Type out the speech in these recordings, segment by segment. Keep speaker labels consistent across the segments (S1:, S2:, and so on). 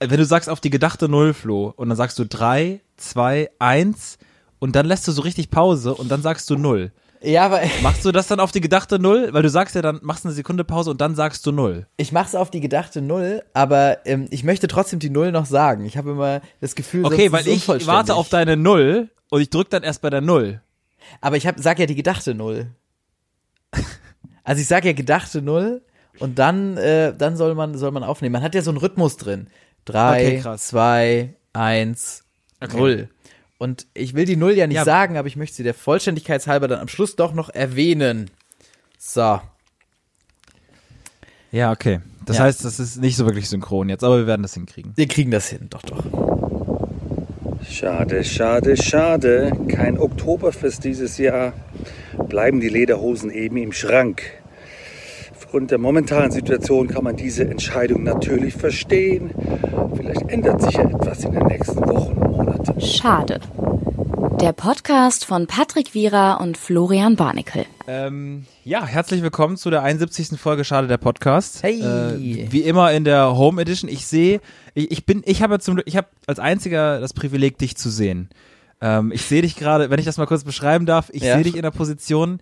S1: wenn du sagst auf die gedachte Null, Flo, und dann sagst du drei, zwei, eins und dann lässt du so richtig Pause und dann sagst du Null.
S2: Ja, aber
S1: Machst du das dann auf die gedachte Null? Weil du sagst ja dann, machst eine Sekunde Pause und dann sagst du Null.
S2: ich mach's auf die gedachte Null, aber ähm, ich möchte trotzdem die Null noch sagen. Ich habe immer das Gefühl,
S1: Okay, weil ich warte auf deine Null und ich drück dann erst bei der Null.
S2: Aber ich hab, sag ja die gedachte Null. Also ich sag ja gedachte Null und dann, äh, dann soll man, soll man aufnehmen. Man hat ja so einen Rhythmus drin. Drei,
S1: Okay,
S2: zwei, eins, Null. Und ich will die Null ja nicht
S1: Ja.
S2: sagen, aber ich möchte sie der Vollständigkeitshalber dann am Schluss doch noch erwähnen. So.
S1: Ja, okay. Das
S2: Ja.
S1: heißt, das ist nicht so wirklich synchron jetzt, aber wir werden das hinkriegen.
S2: Wir kriegen das hin, doch, doch.
S3: Schade, schade, schade. Kein Oktoberfest dieses Jahr. Bleiben die Lederhosen eben im Schrank. Aufgrund der momentanen Situation kann man diese Entscheidung natürlich verstehen. Vielleicht ändert sich ja etwas in den nächsten Wochen und Monaten.
S4: Schade. Der Podcast von Patrick Wierer und Florian Barnikel.
S1: Ähm, ja, herzlich willkommen zu der 71. Folge Schade der Podcast.
S2: Hey.
S1: Äh, wie immer in der Home Edition. Ich sehe, ich, ich bin, ich habe zum Glück, ich habe als einziger das Privileg, dich zu sehen. Ähm, ich sehe dich gerade, wenn ich das mal kurz beschreiben darf, ich
S2: Ja.
S1: sehe dich in der Position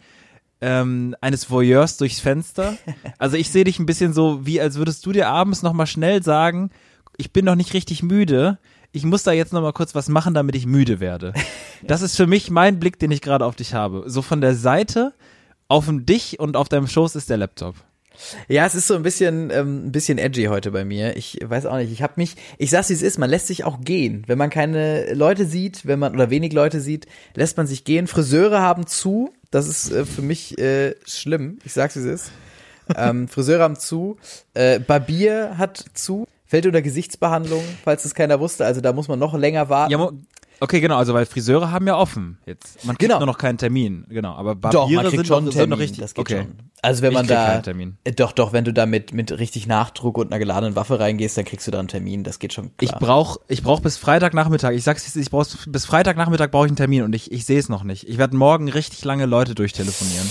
S1: ähm, eines Voyeurs durchs Fenster. Also ich sehe dich ein bisschen so, wie als würdest du dir abends nochmal schnell sagen, ich bin noch nicht richtig müde. Ich muss da jetzt nochmal kurz was machen, damit ich müde werde. Das ist für mich mein Blick, den ich gerade auf dich habe. So von der Seite auf dich und auf deinem Schoß ist der Laptop.
S2: Ja, es ist so ein bisschen, ähm, ein bisschen edgy heute bei mir. Ich weiß auch nicht. Ich habe mich, ich sag's wie es ist, man lässt sich auch gehen. Wenn man keine Leute sieht, wenn man oder wenig Leute sieht, lässt man sich gehen. Friseure haben zu. Das ist äh, für mich äh, schlimm. Ich sag's wie es ist. ähm, Friseure haben zu. Äh, Barbier hat zu. Fällt unter Gesichtsbehandlung, falls es keiner wusste. Also da muss man noch länger warten.
S1: Ja, okay, genau, also weil Friseure haben ja offen jetzt. Man kriegt
S2: Genau.
S1: nur noch keinen Termin, genau. Aber
S2: Doch,
S1: Barbiere
S2: man kriegt
S1: sind,
S2: schon
S1: noch,
S2: einen
S1: sind
S2: Termin,
S1: noch richtig.
S2: das geht
S1: okay.
S2: schon. Also wenn
S1: Ich
S2: man da,
S1: Termin.
S2: Äh, doch, doch, wenn du da mit, mit richtig Nachdruck und einer geladenen Waffe reingehst, dann kriegst du da einen Termin, das geht schon
S1: Ich
S2: klar.
S1: brauch, ich brauch bis Freitagnachmittag. Ich sag's, jetzt, ich brauch bis Freitagnachmittag brauche ich einen Termin und ich, ich sehe es noch nicht. Ich werde morgen richtig lange Leute durchtelefonieren.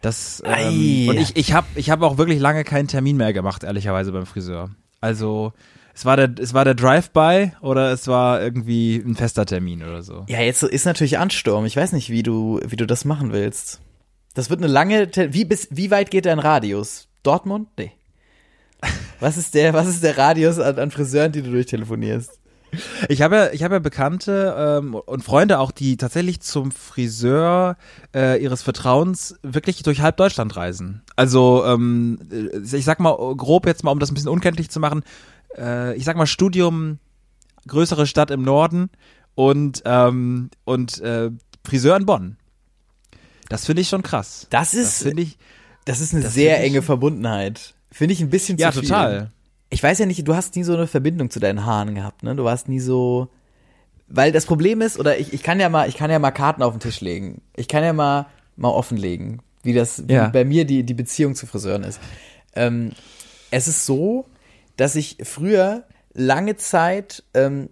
S1: Das ähm, und ich, ich habe, ich habe auch wirklich lange keinen Termin mehr gemacht, ehrlicherweise beim Friseur. Also es war der, es war der Drive-by oder es war irgendwie ein fester Termin oder so.
S2: Ja, jetzt ist natürlich Ansturm. Ich weiß nicht, wie du, wie du das machen willst. Das wird eine lange, wie bis, wie weit geht dein Radius? Dortmund? Nee. Was ist der, was ist der Radius an, an Friseuren, die du durchtelefonierst?
S1: Ich habe ja, ich habe ja Bekannte ähm, und Freunde auch, die tatsächlich zum Friseur äh, ihres Vertrauens wirklich durch halb Deutschland reisen. Also ähm, äh, ich sag mal grob jetzt mal, um das ein bisschen unkenntlich zu machen, äh, ich sag mal Studium, größere Stadt im Norden und ähm, und äh, Friseur in Bonn. Das finde ich schon krass.
S2: Das
S1: Das
S2: ist,
S1: finde ich
S2: das ist eine
S1: das
S2: sehr enge Verbundenheit. Finde ich ein bisschen
S1: ja
S2: zu viel.
S1: total.
S2: Ich weiß ja nicht, du hast nie so eine Verbindung zu deinen Haaren gehabt, ne? Du warst nie so, weil das Problem ist, oder ich, ich kann ja mal, ich kann ja mal Karten auf den Tisch legen. Ich kann ja mal, mal offenlegen, wie das, wie
S1: Ja.
S2: bei mir die, die Beziehung zu Friseuren ist. Ähm, es ist so, dass ich früher lange Zeit ähm,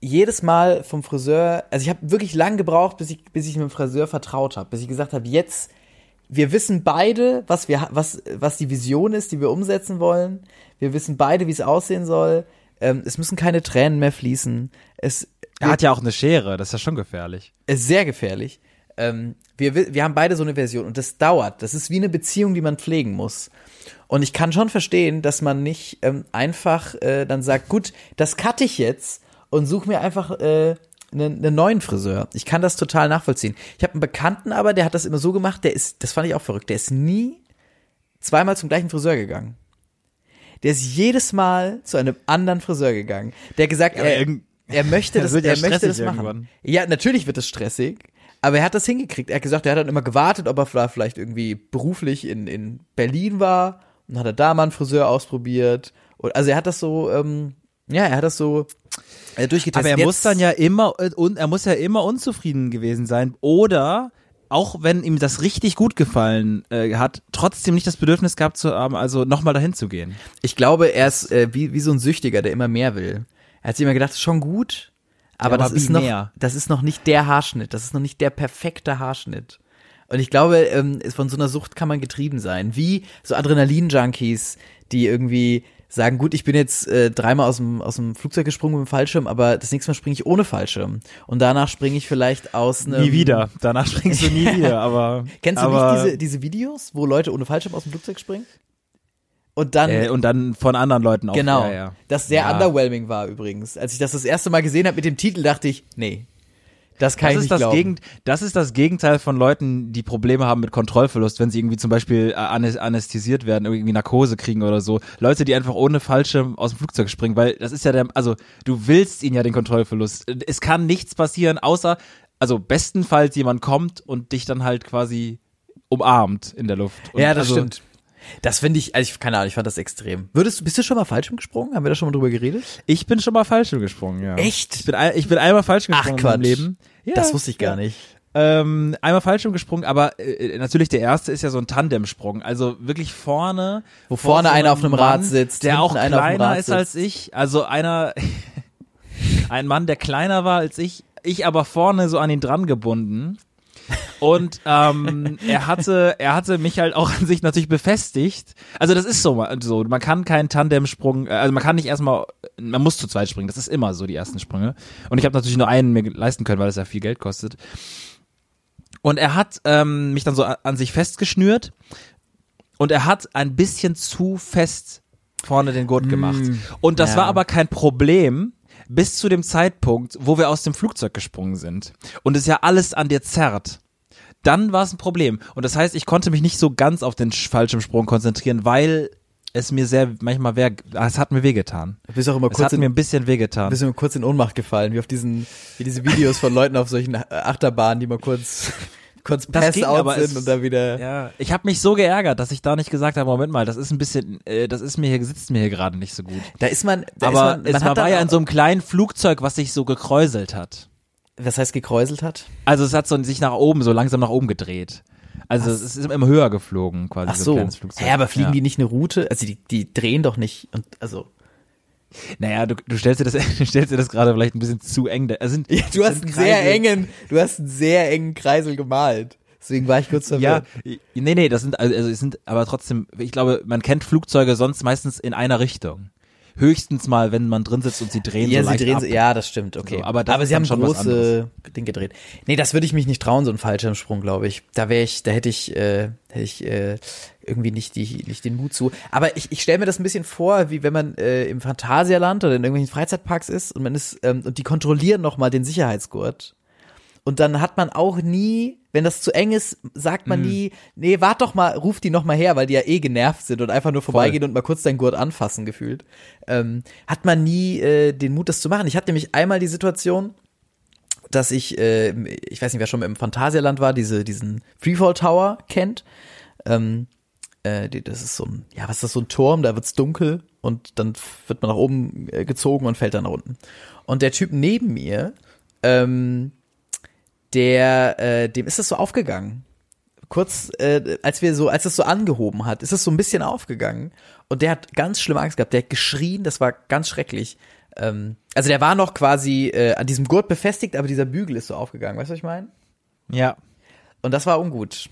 S2: jedes Mal vom Friseur, also ich habe wirklich lang gebraucht, bis ich, bis ich mit dem Friseur vertraut habe, bis ich gesagt habe, jetzt wir wissen beide, was wir, was, was die Vision ist, die wir umsetzen wollen. Wir wissen beide, wie es aussehen soll. Ähm, es müssen keine Tränen mehr fließen. Es
S1: Er hat ja auch eine Schere, das ist ja schon gefährlich.
S2: ist sehr gefährlich. Ähm, wir, wi- wir haben beide so eine Version und das dauert. Das ist wie eine Beziehung, die man pflegen muss. Und ich kann schon verstehen, dass man nicht ähm, einfach äh, dann sagt, gut, das cutte ich jetzt und suche mir einfach äh, einen, einen neuen Friseur. Ich kann das total nachvollziehen. Ich habe einen Bekannten aber, der hat das immer so gemacht, der ist, das fand ich auch verrückt, der ist nie zweimal zum gleichen Friseur gegangen. Der ist jedes Mal zu einem anderen Friseur gegangen. Der hat gesagt,
S1: aber
S2: er, er möchte das,
S1: Das ja
S2: er möchte das machen.
S1: irgendwann.
S2: Ja, natürlich wird es stressig, aber er hat das hingekriegt. Er hat gesagt, er hat dann immer gewartet, ob er vielleicht- vielleicht irgendwie beruflich in, in Berlin war und hat er da mal einen Friseur ausprobiert. Und, also er hat das so, ähm, ja, er hat das so äh, durchgetestet.
S1: Aber er
S2: Jetzt-
S1: muss dann ja immer äh, und er muss ja immer unzufrieden gewesen sein oder auch wenn ihm das richtig gut gefallen äh, hat, trotzdem nicht das Bedürfnis gehabt zu haben, also nochmal dahin zu gehen.
S2: Ich glaube, er ist äh, wie, wie so ein Süchtiger, der immer mehr will. Er hat sich immer gedacht, ist schon gut, aber,
S1: aber
S2: das ist noch,
S1: mehr?
S2: das ist noch nicht der Haarschnitt, das ist noch nicht der perfekte Haarschnitt. Und ich glaube, ähm, von so einer Sucht kann man getrieben sein, wie so Adrenalin-Junkies, die irgendwie sagen, gut, ich bin jetzt äh, dreimal aus dem, aus dem Flugzeug gesprungen mit dem Fallschirm, aber das nächste Mal springe ich ohne Fallschirm. Und danach springe ich vielleicht aus einem...
S1: Nie wieder. Danach springst du nie wieder, aber.
S2: Kennst du
S1: aber,
S2: nicht diese, diese Videos, wo Leute ohne Fallschirm aus dem Flugzeug springen? Und dann...
S1: Äh, und dann von anderen Leuten auch.
S2: Genau.
S1: Ja, ja.
S2: Das sehr
S1: Ja.
S2: underwhelming war übrigens. Als ich das das erste Mal gesehen habe mit dem Titel, dachte ich, nee, das kann
S1: Das
S2: ich
S1: ist,
S2: nicht
S1: das,
S2: glauben.
S1: Gegend, das ist das Gegenteil von Leuten, die Probleme haben mit Kontrollverlust, wenn sie irgendwie zum Beispiel äh, anästhesiert werden, irgendwie Narkose kriegen oder so. Leute, die einfach ohne Fallschirm aus dem Flugzeug springen, weil das ist ja der, also du willst ihnen ja den Kontrollverlust. Es kann nichts passieren, außer, also bestenfalls jemand kommt und dich dann halt quasi umarmt in der Luft. Und
S2: ja, das
S1: also,
S2: stimmt. Das finde ich, also ich, keine Ahnung, ich fand das extrem. Würdest du, bist du schon mal Fallschirm gesprungen? Haben wir da schon mal drüber geredet?
S1: Ich bin schon mal Fallschirm gesprungen, ja.
S2: Echt?
S1: Ich bin, ein, ich bin einmal Fallschirm
S2: Ach,
S1: gesprungen meinem
S2: Quatsch.
S1: Leben. Ja,
S2: das wusste ich gar nicht.
S1: Ähm, einmal Fallschirm gesprungen, aber äh, natürlich der erste ist ja so ein Tandemsprung. Also wirklich vorne.
S2: Wo
S1: vor
S2: vorne
S1: so
S2: einer auf einem Rad
S1: Mann,
S2: sitzt,
S1: Der auch kleiner ist als ich. Also einer, ein Mann, der kleiner war als ich, ich aber vorne so an ihn dran gebunden. Und ähm, er hatte, er hatte mich halt auch an sich natürlich befestigt. Also das ist so, so man kann keinen Tandemsprung, äh, also man kann nicht erstmal, man muss zu zweit springen. Das ist immer so die ersten Sprünge. Und ich habe natürlich nur einen mir leisten können, weil das ja viel Geld kostet. Und er hat ähm, mich dann so an, sich festgeschnürt und er hat ein bisschen zu fest vorne den Gurt gemacht. Und das
S2: ja.
S1: war aber kein Problem bis zu dem Zeitpunkt, wo wir aus dem Flugzeug gesprungen sind und es ja alles an dir zerrt. Dann war es ein Problem. Und das heißt, ich konnte mich nicht so ganz auf den Sch- Fallschirmsprung konzentrieren, weil es mir sehr, manchmal weh, es hat mir wehgetan.
S2: Du bist auch immer
S1: Es
S2: kurz
S1: hat
S2: in,
S1: mir ein bisschen wehgetan.
S2: bist immer kurz in Ohnmacht gefallen, wie auf diesen, wie diese Videos von Leuten auf solchen Achterbahnen, die mal kurz, kurz
S1: Das
S2: pass
S1: ging,
S2: out
S1: aber
S2: sind
S1: es-
S2: und dann wieder.
S1: Ja, ich habe mich so geärgert, dass ich da nicht gesagt habe, Moment mal, das ist ein bisschen, äh, das ist mir hier, sitzt mir hier gerade nicht so gut.
S2: Da ist man, da
S1: Aber
S2: ist man, man
S1: es war, war ja in so einem kleinen Flugzeug, was sich so gekräuselt hat.
S2: was heißt gekräuselt hat?
S1: Also es hat so sich nach oben, so langsam nach oben gedreht. Also es ist immer höher geflogen, quasi
S2: Ach
S1: so
S2: so.
S1: ein kleines Flugzeug.
S2: Ja, aber fliegen
S1: ja.
S2: die nicht eine Route? Also die, die drehen doch nicht und also.
S1: Naja, du, du stellst dir das, du stellst dir das gerade vielleicht ein bisschen zu eng. da- sind,
S2: Ja, du hast einen sehr engen, du hast einen sehr engen Kreisel gemalt. Deswegen war ich kurz
S1: Ja,
S2: verwirrt.
S1: nee, nee, das sind, also es sind aber trotzdem, ich glaube, man kennt Flugzeuge sonst meistens in einer Richtung. Höchstens mal, wenn man drin sitzt und sie drehen
S2: Ja,
S1: so
S2: sie drehen
S1: ab.
S2: sie, ja, das stimmt, okay.
S1: So, aber das ist
S2: sie haben
S1: schon was
S2: große Ding gedreht. Nee, das würde ich mich nicht trauen, so einen Fallschirmsprung, glaube ich. Da wäre ich, da hätte ich, äh, hätte ich äh, irgendwie nicht die, nicht den Mut zu. Aber ich, ich stelle mir das ein bisschen vor, wie wenn man äh, im Phantasialand oder in irgendwelchen Freizeitparks ist und man ist, ähm, und die kontrollieren nochmal den Sicherheitsgurt. Und dann hat man auch nie, wenn das zu eng ist, sagt man nie, nee, wart doch mal, ruf die noch mal her, weil die ja eh genervt sind und einfach nur vorbeigehen und mal kurz deinen Gurt anfassen gefühlt. Ähm, hat man nie äh, den Mut, das zu machen. Ich hatte nämlich einmal die Situation, dass ich, äh, ich weiß nicht, wer schon im Phantasialand war, diese, diesen Freefall Tower kennt. Ähm, äh, das ist so ein, ja, was ist das, so ein Turm, da wird's dunkel und dann wird man nach oben äh, gezogen und fällt dann nach unten. Und der Typ neben mir, ähm, der, äh, dem ist das so aufgegangen. Kurz, äh, als wir so, als es so angehoben hat, ist es so ein bisschen aufgegangen. Und der hat ganz schlimme Angst gehabt. Der hat geschrien, das war ganz schrecklich. Ähm, also der war noch quasi äh, an diesem Gurt befestigt, aber dieser Bügel ist so aufgegangen. Weißt du, was ich meine?
S1: Ja.
S2: Und das war ungut.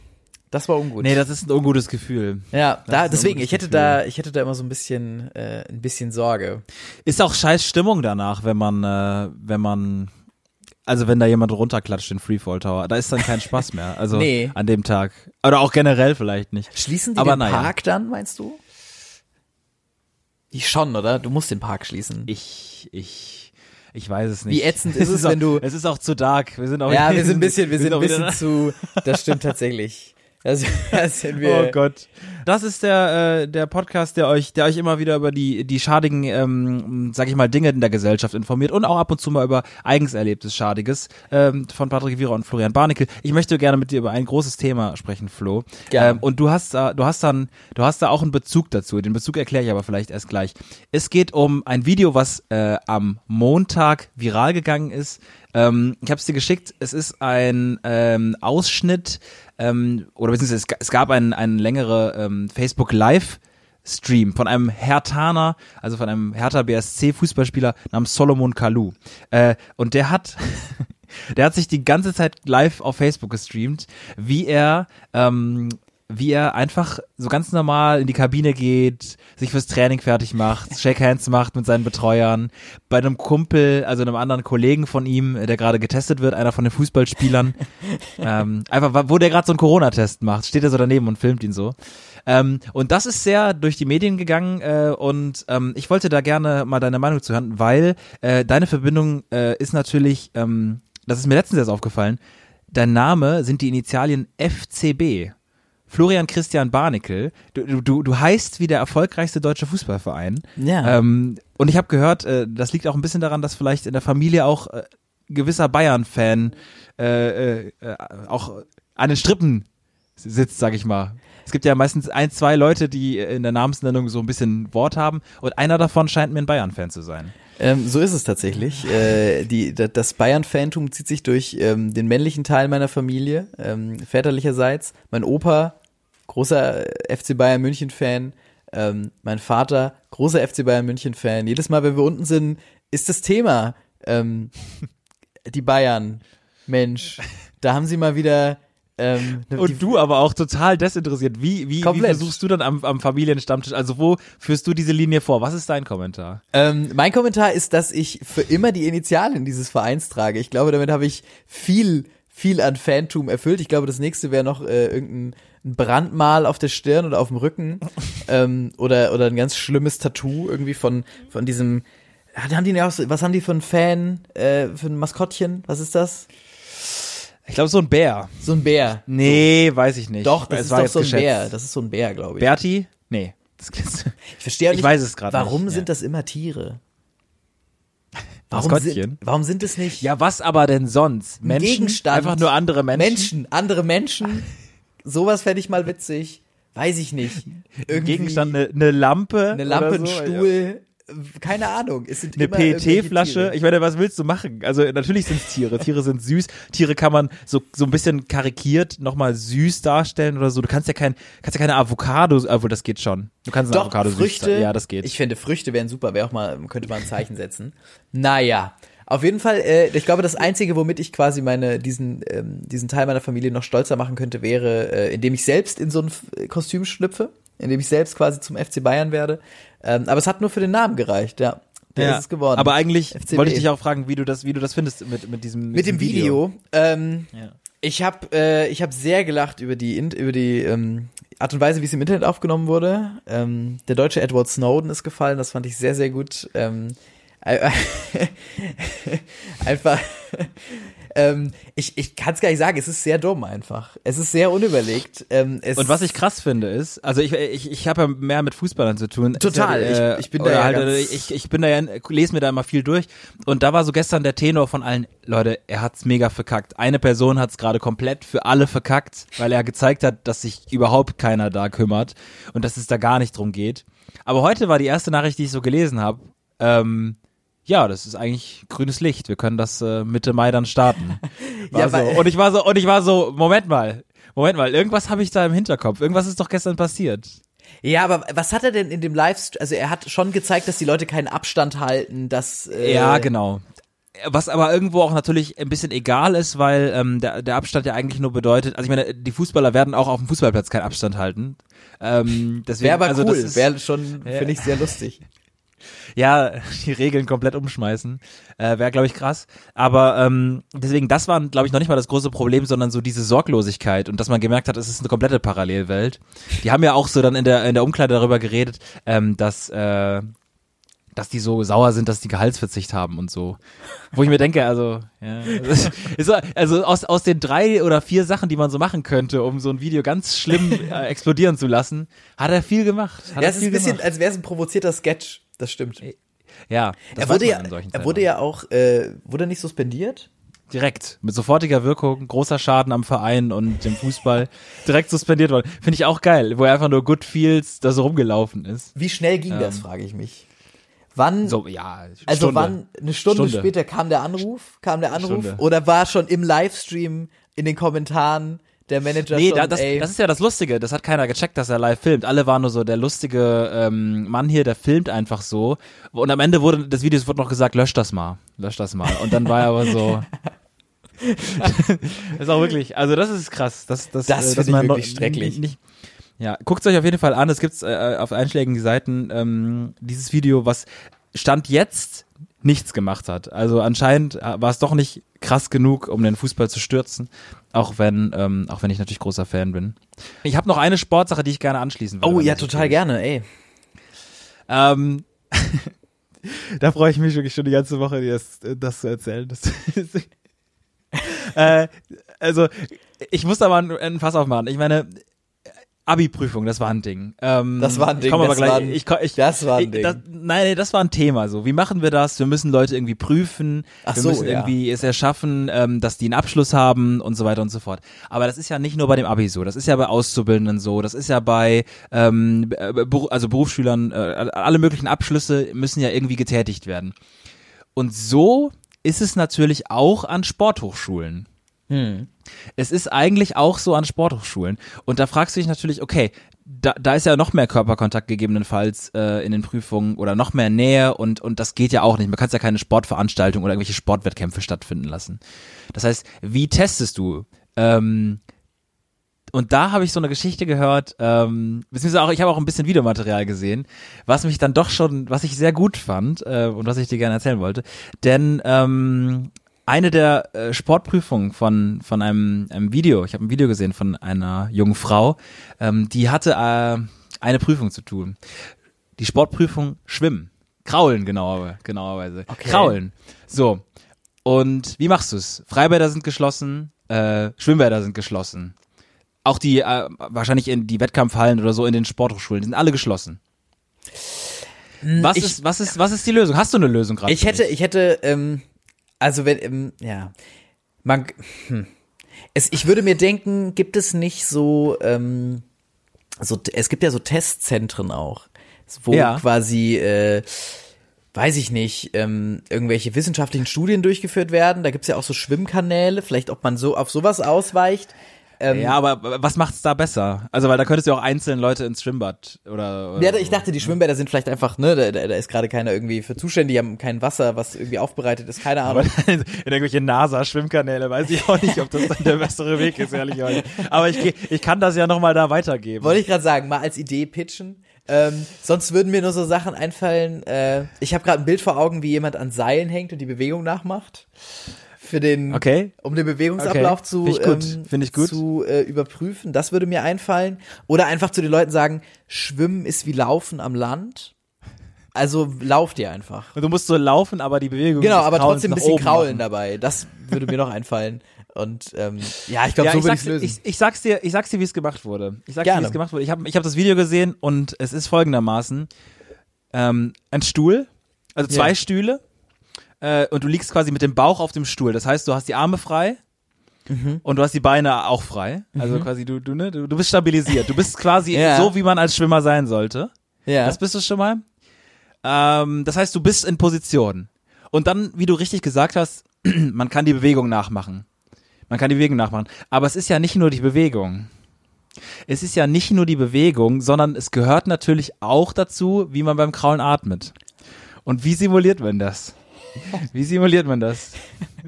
S2: Das war ungut.
S1: Nee, das ist ein ungutes Gefühl.
S2: ja,
S1: das
S2: da, deswegen, ich hätte
S1: Gefühl.
S2: da, ich hätte da immer so ein bisschen, äh, ein bisschen Sorge.
S1: Ist auch scheiß Stimmung danach, wenn man, äh, wenn man, also wenn da jemand runterklatscht in Freefall Tower, da ist dann kein Spaß mehr. Also
S2: Nee.
S1: an dem Tag. Oder auch generell vielleicht nicht.
S2: Schließen die
S1: Aber
S2: den
S1: naja.
S2: Park dann, meinst du? Ich schon, oder? Du musst den Park schließen.
S1: Ich, ich, ich weiß es nicht.
S2: Wie ätzend ist es,
S1: auch,
S2: wenn du-
S1: Es ist auch zu dark. Wir sind auch
S2: Ja, wir sind ein bisschen, wir sind ein
S1: auch wieder-
S2: bisschen zu, das stimmt tatsächlich. Das, das sind wir.
S1: Oh Gott. Das ist der, äh, der Podcast, der euch, der euch immer wieder über die, die schadigen, ähm, sag ich mal, Dinge in der Gesellschaft informiert und auch ab und zu mal über eigens erlebtes Schadiges ähm, von Patrick Wierer und Florian Barnickel. Ich möchte gerne mit dir über ein großes Thema sprechen, Flo.
S2: Gerne.
S1: Ähm, und du hast da, du hast dann, du hast da auch einen Bezug dazu. Den Bezug erkläre ich aber vielleicht erst gleich. Es geht um ein Video, was äh, am Montag viral gegangen ist. Ähm, ich habe es dir geschickt. Es ist ein ähm, Ausschnitt ähm, oder beziehungsweise es, ga- es gab einen, einen längere ähm, Facebook Live Stream von einem Hertaner, also von einem Hertha BSC Fußballspieler namens Solomon Kalou. Äh, und der hat der hat sich die ganze Zeit live auf Facebook gestreamt, wie er ähm, wie er einfach so ganz normal in die Kabine geht, sich fürs Training fertig macht, Shake Hands macht mit seinen Betreuern, bei einem Kumpel, also einem anderen Kollegen von ihm, der gerade getestet wird, einer von den Fußballspielern, ähm, einfach, wo der gerade so einen Corona-Test macht, steht er so daneben und filmt ihn so. Ähm, und das ist sehr durch die Medien gegangen äh, und ähm, ich wollte da gerne mal deine Meinung zu hören, weil äh, deine Verbindung äh, ist natürlich, ähm, das ist mir letztens erst aufgefallen, dein Name sind die Initialien FCB. Florian Christian Barnickel. Du, du, du heißt wie der erfolgreichste deutsche Fußballverein.
S2: Ja.
S1: Ähm, und ich habe gehört, äh, das liegt auch ein bisschen daran, dass vielleicht in der Familie auch äh, gewisser Bayern-Fan äh, äh, äh, auch an den Strippen sitzt, sag ich mal. Es gibt ja meistens ein, zwei Leute, die in der Namensnennung so ein bisschen Wort haben und einer davon scheint mir ein Bayern-Fan zu sein.
S2: Ähm, so ist es tatsächlich. Äh, die, das Bayern-Fantum zieht sich durch ähm, den männlichen Teil meiner Familie, ähm, väterlicherseits. Mein Opa, großer FC Bayern München-Fan. Ähm, mein Vater, großer FC Bayern München-Fan. Jedes Mal, wenn wir unten sind, ist das Thema ähm, die Bayern. Mensch, da haben sie mal wieder ähm, die-
S1: Und du aber auch total desinteressiert. Wie, wie, wie versuchst du dann am, am Familienstammtisch? Also wo führst du diese Linie vor? Was ist dein Kommentar?
S2: Ähm, mein Kommentar ist, dass ich für immer die Initialen dieses Vereins trage. Ich glaube, damit habe ich viel, viel an Fantum erfüllt. Ich glaube, das nächste wäre noch äh, irgendein ein Brandmal auf der Stirn oder auf dem Rücken ähm, oder oder ein ganz schlimmes Tattoo irgendwie von von diesem. Haben die ja auch so, was haben die für einen Fan, äh, für ein Maskottchen? Was ist das?
S1: Ich glaube, so ein Bär.
S2: So ein Bär.
S1: Nee, weiß ich nicht.
S2: Doch, das
S1: Es
S2: ist
S1: war
S2: doch so ein
S1: geschätzt.
S2: Bär. Das ist so ein Bär, glaube ich.
S1: Berti? Nee. Das
S2: Ich verstehe auch
S1: Ich
S2: nicht,
S1: weiß es gerade
S2: Warum
S1: nicht,
S2: sind
S1: ja.
S2: das immer Tiere? Warum
S1: Maskottchen?
S2: sind, warum sind es nicht
S1: Ja, was aber denn sonst? Menschen?
S2: Gegenstand?
S1: Einfach nur andere Menschen?
S2: Menschen, andere Menschen. Sowas fände ich mal witzig. Weiß ich nicht. Irgendwie
S1: Gegenstand, eine, eine Lampe?
S2: eine Lampe, ein
S1: so?
S2: Stuhl. Keine Ahnung. Es sind
S1: Eine PET-Flasche. Ich meine, was willst du machen? Also natürlich sind es Tiere. Tiere sind süß. Tiere kann man so so ein bisschen karikiert nochmal süß darstellen oder so. Du kannst ja kein, kannst ja keine Avocado, obwohl das geht schon. Du kannst eine
S2: Doch,
S1: Avocado
S2: Früchte.
S1: süß. Ja, das geht.
S2: Ich finde, Früchte wären super. Wäre auch mal, könnte man ein Zeichen setzen. Naja. Auf jeden Fall, äh, ich glaube, das Einzige, womit ich quasi meine, diesen, ähm, diesen Teil meiner Familie noch stolzer machen könnte, wäre, äh, indem ich selbst in so ein F- Kostüm schlüpfe, indem ich selbst quasi zum FC Bayern werde. Ähm, aber es hat nur für den Namen gereicht, ja. Der ist es geworden.
S1: Aber eigentlich
S2: FCB.
S1: wollte ich dich auch fragen, wie du das, wie du das findest mit, mit diesem
S2: mit dem
S1: diesem
S2: Video. Ähm,
S1: Ja.
S2: Ich habe äh, ich hab sehr gelacht über die über die ähm, Art und Weise, wie es im Internet aufgenommen wurde. Ähm, der deutsche Edward Snowden ist gefallen, das fand ich sehr sehr gut. Ähm, äh, einfach ähm, ich ich kann es gar nicht sagen, es ist sehr dumm einfach. Es ist sehr unüberlegt. Ähm, es
S1: Und was ich krass finde ist, also ich ich, ich habe ja mehr mit Fußballern zu tun.
S2: Total,
S1: ja,
S2: ich- ich bin da ja
S1: halt,
S2: ganz-
S1: ich, ich bin da ja, lese mir da immer viel durch. Und da war so gestern der Tenor von allen, Leute, er hat's mega verkackt. Eine Person hat's gerade komplett für alle verkackt, weil er gezeigt hat, dass sich überhaupt keiner da kümmert und dass es da gar nicht drum geht. Aber heute war die erste Nachricht, die ich so gelesen habe. Ähm, ja, das ist eigentlich grünes Licht. Wir können das äh, Mitte Mai dann starten.
S2: Ja,
S1: so. Und ich war so, und ich war so, Moment mal, Moment mal, irgendwas habe ich da im Hinterkopf. Irgendwas ist doch gestern passiert.
S2: ja, aber was hat er denn in dem Livestream? Also er hat schon gezeigt, dass die Leute keinen Abstand halten, dass äh,
S1: Ja, genau. Was aber irgendwo auch natürlich ein bisschen egal ist, weil ähm, der, der Abstand ja eigentlich nur bedeutet, also ich meine, die Fußballer werden auch auf dem Fußballplatz keinen Abstand halten. Ähm, deswegen,
S2: Wäre aber
S1: also
S2: cool, wäre schon, finde ich sehr lustig.
S1: ja, die Regeln komplett umschmeißen, äh, wäre glaube ich krass. Aber ähm, deswegen, das war glaube ich noch nicht mal das große Problem, sondern so diese Sorglosigkeit und dass man gemerkt hat, es ist eine komplette Parallelwelt. Die haben ja auch so dann in der in der Umkleide darüber geredet, ähm, dass äh, dass die so sauer sind, dass die Gehaltsverzicht haben und so. Wo ich mir denke, also, ja, ist, so- also aus, aus den drei oder vier Sachen, die man so machen könnte, um so ein Video ganz schlimm äh, explodieren zu lassen, hat er viel gemacht. Hat
S2: Ja,
S1: er
S2: es ist ein bisschen,
S1: gemacht.
S2: als wäre es ein provozierter Sketch. Das stimmt.
S1: Ja, das
S2: Er wurde ja, er wurde
S1: auch.
S2: ja auch, äh, wurde er nicht suspendiert?
S1: direkt mit sofortiger Wirkung, großer Schaden am Verein und dem Fußball direkt suspendiert worden. Finde ich auch geil, wo er einfach nur good feels da so rumgelaufen ist.
S2: Wie schnell ging das, frage ich mich. Wann,
S1: Ähm. So, ja,
S2: also
S1: Stunde.
S2: wann, eine Stunde,
S1: Stunde.
S2: später kam der Anruf, kam der Anruf
S1: Stunde.
S2: oder war schon im Livestream in den Kommentaren der Manager
S1: Nee,
S2: schon,
S1: da, das,
S2: ey,
S1: das ist ja das Lustige. Das hat keiner gecheckt, dass er live filmt. Alle waren nur so, der lustige ähm, Mann hier, der filmt einfach so. Und am Ende wurde des Videos wurde noch gesagt, lösch das mal, lösch das mal. Und dann war er aber so, das ist auch wirklich, also das ist krass. Das, das,
S2: Das
S1: äh,
S2: ich
S1: man
S2: wirklich
S1: noch-
S2: schrecklich.
S1: Nicht, ja, guckt euch auf jeden Fall an. Es gibt äh, auf einschlägigen Seiten ähm, dieses Video, was Stand jetzt nichts gemacht hat. Also anscheinend äh, war es doch nicht krass genug, um den Fußball zu stürzen, auch wenn, ähm, auch wenn ich natürlich großer Fan bin. Ich habe noch eine Sportsache, die ich gerne anschließen würde.
S2: Oh ja, total gerne, ey.
S1: Ähm, da freue ich mich wirklich schon die ganze Woche, dir das, das zu erzählen. Das, äh, also, ich muss da mal ein, ein Fass aufmachen. Ich meine, Abi-Prüfung, das war ein Ding. Ähm,
S2: Das war ein Ding,
S1: Ich komme aber
S2: das
S1: gleich.
S2: war ein-
S1: ich, ich,
S2: das war ein
S1: ich,
S2: Ding.
S1: Das, nein, das war ein Thema. So, wie machen wir das? Wir müssen Leute irgendwie prüfen.
S2: Ach
S1: wir
S2: so,
S1: müssen
S2: ja.
S1: irgendwie es erschaffen, ähm, dass die einen Abschluss haben und so weiter und so fort. Aber das ist ja nicht nur bei dem Abi so. Das ist ja bei Auszubildenden so. Das ist ja bei ähm, äh, also Berufsschülern. Äh, alle möglichen Abschlüsse müssen ja irgendwie getätigt werden. Und so ist es natürlich auch an Sporthochschulen. Es ist eigentlich auch so an Sporthochschulen. Und da fragst du dich natürlich, okay, da, da ist ja noch mehr Körperkontakt gegebenenfalls äh, in den Prüfungen oder noch mehr Nähe und, und das geht ja auch nicht. Man kann ja keine Sportveranstaltung oder irgendwelche Sportwettkämpfe stattfinden lassen. Das heißt, wie testest du? Ähm, und da habe ich so eine Geschichte gehört, ähm, beziehungsweise auch, ich habe auch ein bisschen Videomaterial gesehen, was mich dann doch schon, was ich sehr gut fand äh, und was ich dir gerne erzählen wollte. Denn ähm, eine der äh, Sportprüfungen von, von einem, einem Video, ich habe ein Video gesehen von einer jungen Frau, ähm, die hatte äh, eine Prüfung zu tun. Die Sportprüfung Schwimmen. Kraulen, genauer, genauerweise.
S2: Okay.
S1: Kraulen. So. Und wie machst du's? Freibäder sind geschlossen, äh, Schwimmbäder sind geschlossen. Auch die, äh, wahrscheinlich in die Wettkampfhallen oder so in den Sporthochschulen, die sind alle geschlossen. Was
S2: ich-
S1: ist, was ist, was ist die Lösung? Hast du eine Lösung gerade?
S2: Ich hätte, ich hätte, ähm, also wenn, ähm, ja, man, hm. es, ich würde mir denken, gibt es nicht so, ähm, so, es gibt ja so Testzentren auch, wo
S1: Ja.
S2: quasi, äh, weiß ich nicht, ähm, irgendwelche wissenschaftlichen Studien durchgeführt werden. Da gibt's ja auch so Schwimmkanäle, vielleicht ob man so auf sowas ausweicht. Ähm,
S1: Ja, aber was macht's da besser? Also, weil da könntest du auch einzelne Leute ins Schwimmbad oder. oder
S2: Ja, ich dachte, die Schwimmbäder sind vielleicht einfach, ne, da, da ist gerade keiner irgendwie für zuständig, die haben kein Wasser, was irgendwie aufbereitet ist, keine Ahnung.
S1: in irgendwelche NASA-Schwimmkanäle weiß ich auch nicht, ob das dann der bessere Weg ist, ehrlich gesagt. Aber ich, ich kann das ja nochmal da weitergeben.
S2: Wollte ich gerade sagen, mal als Idee pitchen. Ähm, sonst würden mir nur so Sachen einfallen. Äh, ich habe gerade ein Bild vor Augen, wie jemand an Seilen hängt und die Bewegung nachmacht. Für den,
S1: Okay.
S2: um den Bewegungsablauf
S1: Okay.
S2: zu,
S1: Find ich gut.
S2: ähm, zu äh, überprüfen. Das würde mir einfallen. Oder einfach zu den Leuten sagen, Schwimmen ist wie Laufen am Land. Also lauft ihr einfach.
S1: Und du musst so laufen, aber die Bewegung.
S2: Genau, aber trotzdem ein bisschen kraulen
S1: machen.
S2: dabei. Das würde mir noch einfallen. Und ähm, ja, ich glaube,
S1: Ja,
S2: so würde ich
S1: sag's,
S2: lösen.
S1: ich, ich sag's dir, ich sag's dir, wie es gemacht wurde. Ich sag's dir,
S2: Gerne.
S1: wie es gemacht wurde. Ich habe ich hab das Video gesehen und es ist folgendermaßen: ähm, ein Stuhl, also zwei
S2: Ja.
S1: Stühle, äh, und du liegst quasi mit dem Bauch auf dem Stuhl. Das heißt, du hast die Arme frei
S2: Mhm.
S1: und du hast die Beine auch frei. Also quasi du, du, ne, du, du bist stabilisiert. Du bist quasi
S2: Ja.
S1: so, wie man als Schwimmer sein sollte.
S2: ja.
S1: Das bist du schon mal. Ähm, das heißt, du bist in Position. Und dann, wie du richtig gesagt hast, man kann die Bewegung nachmachen. Man kann die Bewegung nachmachen. Aber es ist ja nicht nur die Bewegung. Es ist ja nicht nur die Bewegung, sondern es gehört natürlich auch dazu, wie man beim Kraulen atmet. Und wie simuliert man das? Wie simuliert man das?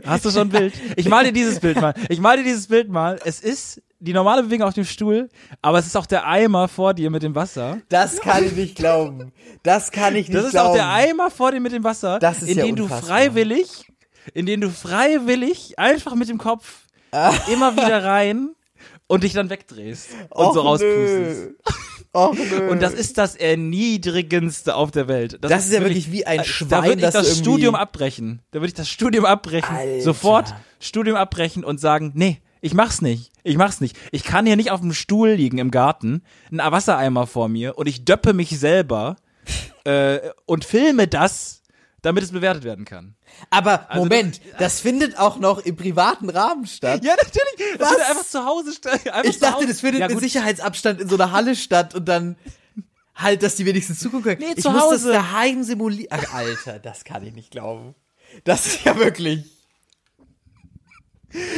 S1: Hast du schon ein Bild? Ich mal dir dieses Bild mal. Ich mal dir dieses Bild mal. Es ist die normale Bewegung auf dem Stuhl, aber es ist auch der Eimer vor dir mit dem Wasser.
S2: Das kann ich nicht glauben. Das kann ich nicht
S1: Das ist
S2: glauben.
S1: auch der Eimer vor dir mit dem Wasser,
S2: Das ist
S1: in
S2: ja
S1: den du
S2: unfassbar.
S1: freiwillig, in den du freiwillig einfach mit dem Kopf immer wieder rein und dich dann wegdrehst und
S2: Och,
S1: so rauspustest.
S2: nö. Nö.
S1: Und das ist das erniedrigendste auf der Welt.
S2: Das ist ja wirklich wie ein Schwein,
S1: Da würde ich
S2: das
S1: das Studium abbrechen. Da würde ich das Studium abbrechen.
S2: Alter.
S1: Sofort Studium abbrechen und sagen, nee, ich mach's nicht. Ich mach's nicht. Ich kann hier nicht auf dem Stuhl liegen im Garten, ein Wassereimer vor mir und ich döppe mich selber äh, und filme das, damit es bewertet werden kann.
S2: Aber
S1: Also
S2: Moment, das, findet auch noch im privaten Rahmen statt.
S1: Ja, natürlich. Das
S2: Was?
S1: findet einfach zu Hause statt.
S2: Ich dachte,
S1: Hause.
S2: das findet
S1: ja,
S2: mit. Sicherheitsabstand in so einer Halle statt und dann halt, dass die wenigstens zugucken können.
S1: Nee,
S2: ich
S1: zu
S2: muss das
S1: Hause.
S2: daheim simulieren. Alter, das kann ich nicht glauben. Das ist ja wirklich.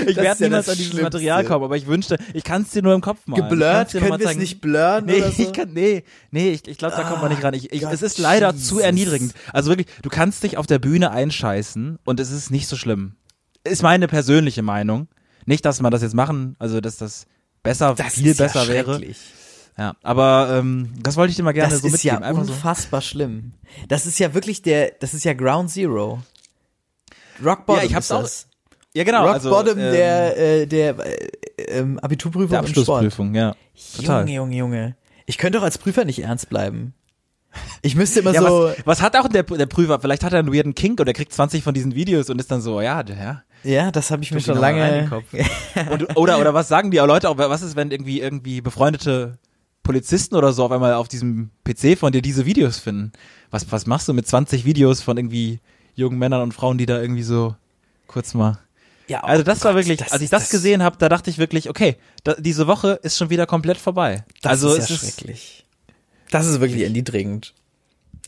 S1: Ich
S2: das
S1: werde
S2: ja
S1: niemals
S2: das
S1: an dieses. Material kommen, aber ich wünschte, ich kann es dir nur im Kopf kann's
S2: Geblurrt? Können wir es nicht blurren
S1: Nee,
S2: oder so?
S1: ich kann, nee, nee, ich, ich glaube, da kommt man nicht ran. Ich, ich,
S2: Gott,
S1: es ist leider
S2: Jesus.
S1: zu erniedrigend. Also wirklich, du kannst dich auf der Bühne einscheißen und es ist nicht so schlimm. ist meine persönliche Meinung. Nicht, dass man das jetzt machen, also dass das besser,
S2: Das
S1: viel
S2: ist ja
S1: besser wäre. Ja, aber ähm, das wollte ich dir mal gerne
S2: Das
S1: so
S2: ist ja
S1: mitgeben. Einfach so.
S2: unfassbar schlimm. Das ist ja wirklich der, das ist ja Ground Zero. Rock Bottom
S1: Ja, ich hab's
S2: ist das.
S1: Ja, genau.
S2: Rock
S1: also,
S2: Bottom
S1: ähm,
S2: der, äh, der äh, ähm, Abiturprüfung
S1: der
S2: im Sport.
S1: Abschlussprüfung, ja. Total.
S2: Junge, Junge, Junge. Ich könnte doch als Prüfer nicht ernst bleiben. Ich müsste immer
S1: Ja,
S2: so,
S1: was, was hat auch der, der Prüfer? Vielleicht hat er einen weirden Kink oder kriegt 20 von diesen Videos und ist dann so, ja, ja.
S2: ja, das habe ich mir schon lange.
S1: Kopf. Und, oder, oder was sagen die Leute auch, was ist, wenn irgendwie, irgendwie befreundete Polizisten oder so auf einmal auf diesem PC von dir diese Videos finden? Was, was machst du mit 20 Videos von irgendwie jungen Männern und Frauen, die da irgendwie so kurz mal.
S2: Ja,
S1: Also
S2: oh
S1: das war
S2: Gott,
S1: wirklich, als ich
S2: ist-
S1: das, gesehen habe, da dachte ich wirklich, okay, da, diese Woche ist schon wieder komplett vorbei.
S2: Das
S1: also
S2: ist ja
S1: es ist
S2: schrecklich. Das ist wirklich erniedrigend.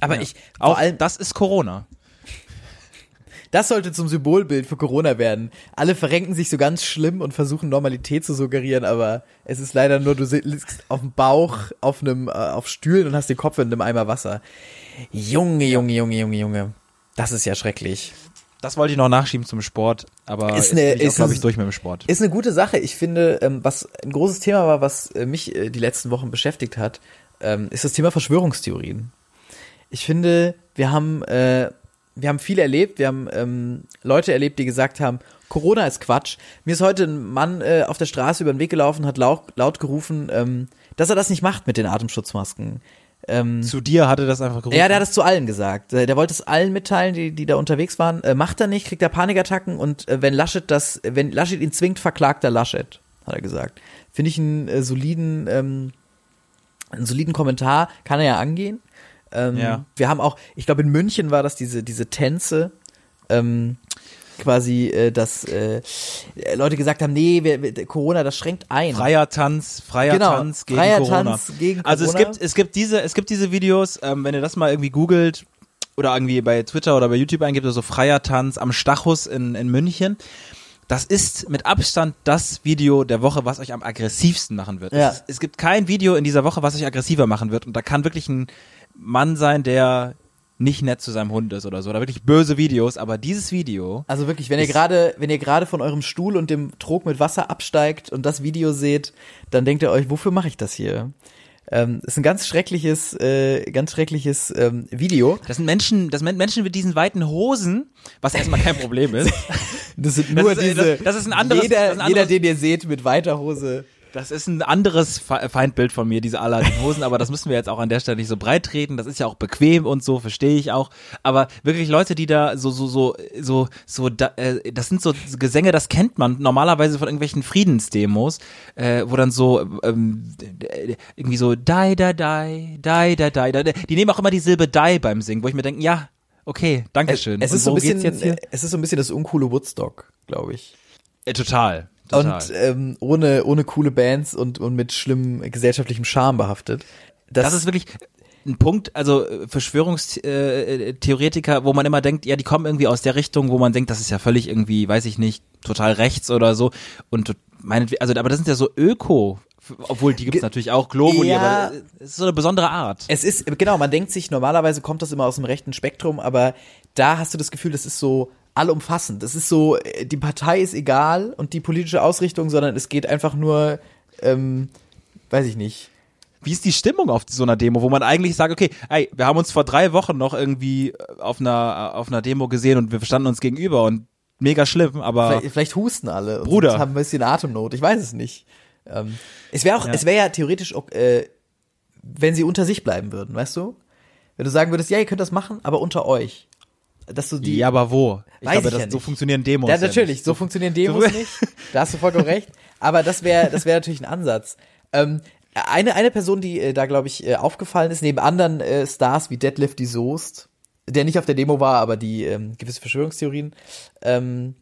S2: Aber
S1: Ja.
S2: ich, vor
S1: auch
S2: allem,
S1: das ist Corona.
S2: das sollte zum Symbolbild für Corona werden. Alle verrenken sich so ganz schlimm und versuchen Normalität zu suggerieren, aber es ist leider nur, du liegst auf dem Bauch, auf einem, äh, auf Stühlen und hast den Kopf in einem Eimer Wasser. Junge, Junge, Junge, Junge, Junge. Das ist ja schrecklich.
S1: Das wollte ich noch nachschieben zum Sport, aber
S2: Ist eine- ist
S1: glaube ich, durch mit dem Sport.
S2: Ist eine gute Sache. Ich finde, ähm, was ein großes Thema war, was äh, mich äh, die letzten Wochen beschäftigt hat, ähm, ist das Thema Verschwörungstheorien. Ich finde, wir haben, äh, wir haben viel erlebt. Wir haben ähm, Leute erlebt, die gesagt haben, Corona ist Quatsch. Mir ist heute ein Mann auf der Straße über den Weg gelaufen, hat laut, laut gerufen, dass er das nicht macht mit den Atemschutzmasken. Ähm,
S1: Zu dir hatte das einfach gerufen.
S2: ja, der hat es zu allen gesagt. Äh, Der wollte es allen mitteilen, die, die da unterwegs waren. Äh, macht er nicht, kriegt er Panikattacken und äh, wenn Laschet das, wenn Laschet ihn zwingt, verklagt er Laschet, hat er gesagt. Finde ich einen äh, soliden, ähm, einen soliden Kommentar, kann er ja angehen. Ähm,
S1: Ja.
S2: Wir haben auch, ich glaube in München war das diese, diese Tänze, ähm, quasi, äh, dass äh, Leute gesagt haben, nee, wir, wir, Corona, das schränkt ein.
S1: Freier Tanz, freier
S2: Genau,
S1: Tanz gegen
S2: freier
S1: Corona.
S2: Tanz gegen
S1: Also es
S2: Corona.
S1: gibt, es gibt diese, es gibt diese Videos, ähm, wenn ihr das mal irgendwie googelt oder irgendwie bei Twitter oder bei YouTube eingibt, so freier Tanz am Stachus in, in München. Das ist mit Abstand das Video der Woche, was euch am aggressivsten machen wird.
S2: Ja.
S1: Es, es gibt kein Video in dieser Woche, was euch aggressiver machen wird. Und da kann wirklich ein Mann sein, der nicht nett zu seinem Hund ist oder so. Oder wirklich böse Videos. Aber dieses Video,
S2: Also wirklich, wenn ihr gerade, wenn ihr gerade von eurem Stuhl und dem Trog mit Wasser absteigt und das Video seht, dann denkt ihr euch, wofür mache ich das hier? Ähm, ist ein ganz schreckliches, äh, ganz schreckliches ähm, Video.
S1: das sind Menschen, das sind Menschen mit diesen weiten Hosen, was erstmal kein Problem ist.
S2: Das sind
S1: Das
S2: nur
S1: ist, äh,
S2: diese.
S1: das- das ist ein anderes-
S2: Jeder,
S1: das ein
S2: jeder,
S1: anderes-
S2: den ihr seht mit weiter Hose.
S1: Das ist ein anderes Feindbild von mir, diese allerlei Hosen, aber das müssen wir jetzt auch an der Stelle nicht so breit treten. Das ist ja auch bequem und so, verstehe ich auch. Aber wirklich Leute, die da so, so, so, so, so, da, äh, das sind so Gesänge, das kennt man normalerweise von irgendwelchen Friedensdemos, äh, wo dann so ähm, irgendwie so die, die, die, die, die, die, da. Die nehmen auch immer die Silbe die beim Singen, wo ich mir denke, ja, okay, danke schön.
S2: Es,
S1: es
S2: ist so ein bisschen, es ist so ein bisschen das uncoole Woodstock, glaube ich.
S1: Äh, total. Total.
S2: Und ähm, ohne, ohne coole Bands und, und mit schlimmem gesellschaftlichem Charme behaftet.
S1: Das, ist wirklich ein Punkt, also äh, Verschwörungstheoretiker, wo man immer denkt, ja, die kommen irgendwie aus der Richtung, wo man denkt, das ist ja völlig irgendwie, weiß ich nicht, total rechts oder so. Und meinetwegen, also, aber das sind ja so Öko, obwohl die gibt es natürlich auch, Globuli,
S2: Ja.
S1: aber es ist so eine besondere Art.
S2: Es ist, genau, man denkt sich, normalerweise kommt das immer aus dem rechten Spektrum, aber da hast du das Gefühl, das ist so allumfassend. Das ist so, äh, die Partei ist egal und die politische Ausrichtung, sondern es geht einfach nur, ähm, weiß ich nicht.
S1: Wie ist die Stimmung auf so einer Demo, wo man eigentlich sagt, okay, ey, wir haben uns vor drei Wochen noch irgendwie auf einer, auf einer Demo gesehen und wir standen uns gegenüber und mega schlimm, aber
S2: Vielleicht, vielleicht husten alle und
S1: Bruder.
S2: haben ein bisschen Atemnot. Ich weiß es nicht. Ähm, es wäre auch,
S1: Ja.
S2: es wäre ja theoretisch, äh, wenn sie unter sich bleiben würden, weißt du? Wenn du sagen würdest, ja, ihr könnt das machen, aber unter euch. Dass du die,
S1: ja, aber wo? Ich
S2: Weiß
S1: glaube,
S2: ich
S1: das,
S2: ja
S1: so funktionieren Demos.
S2: Ja,
S1: ja
S2: natürlich,
S1: nicht.
S2: so funktionieren Demos
S1: so-
S2: nicht. Da hast du vollkommen recht. Aber das wäre das wäre natürlich ein Ansatz. Ähm, eine, eine Person, die äh, da, glaube ich, äh, aufgefallen ist, neben anderen äh, Stars wie Deadlift die Soest, der nicht auf der Demo war, aber die ähm, gewisse Verschwörungstheorien ähm,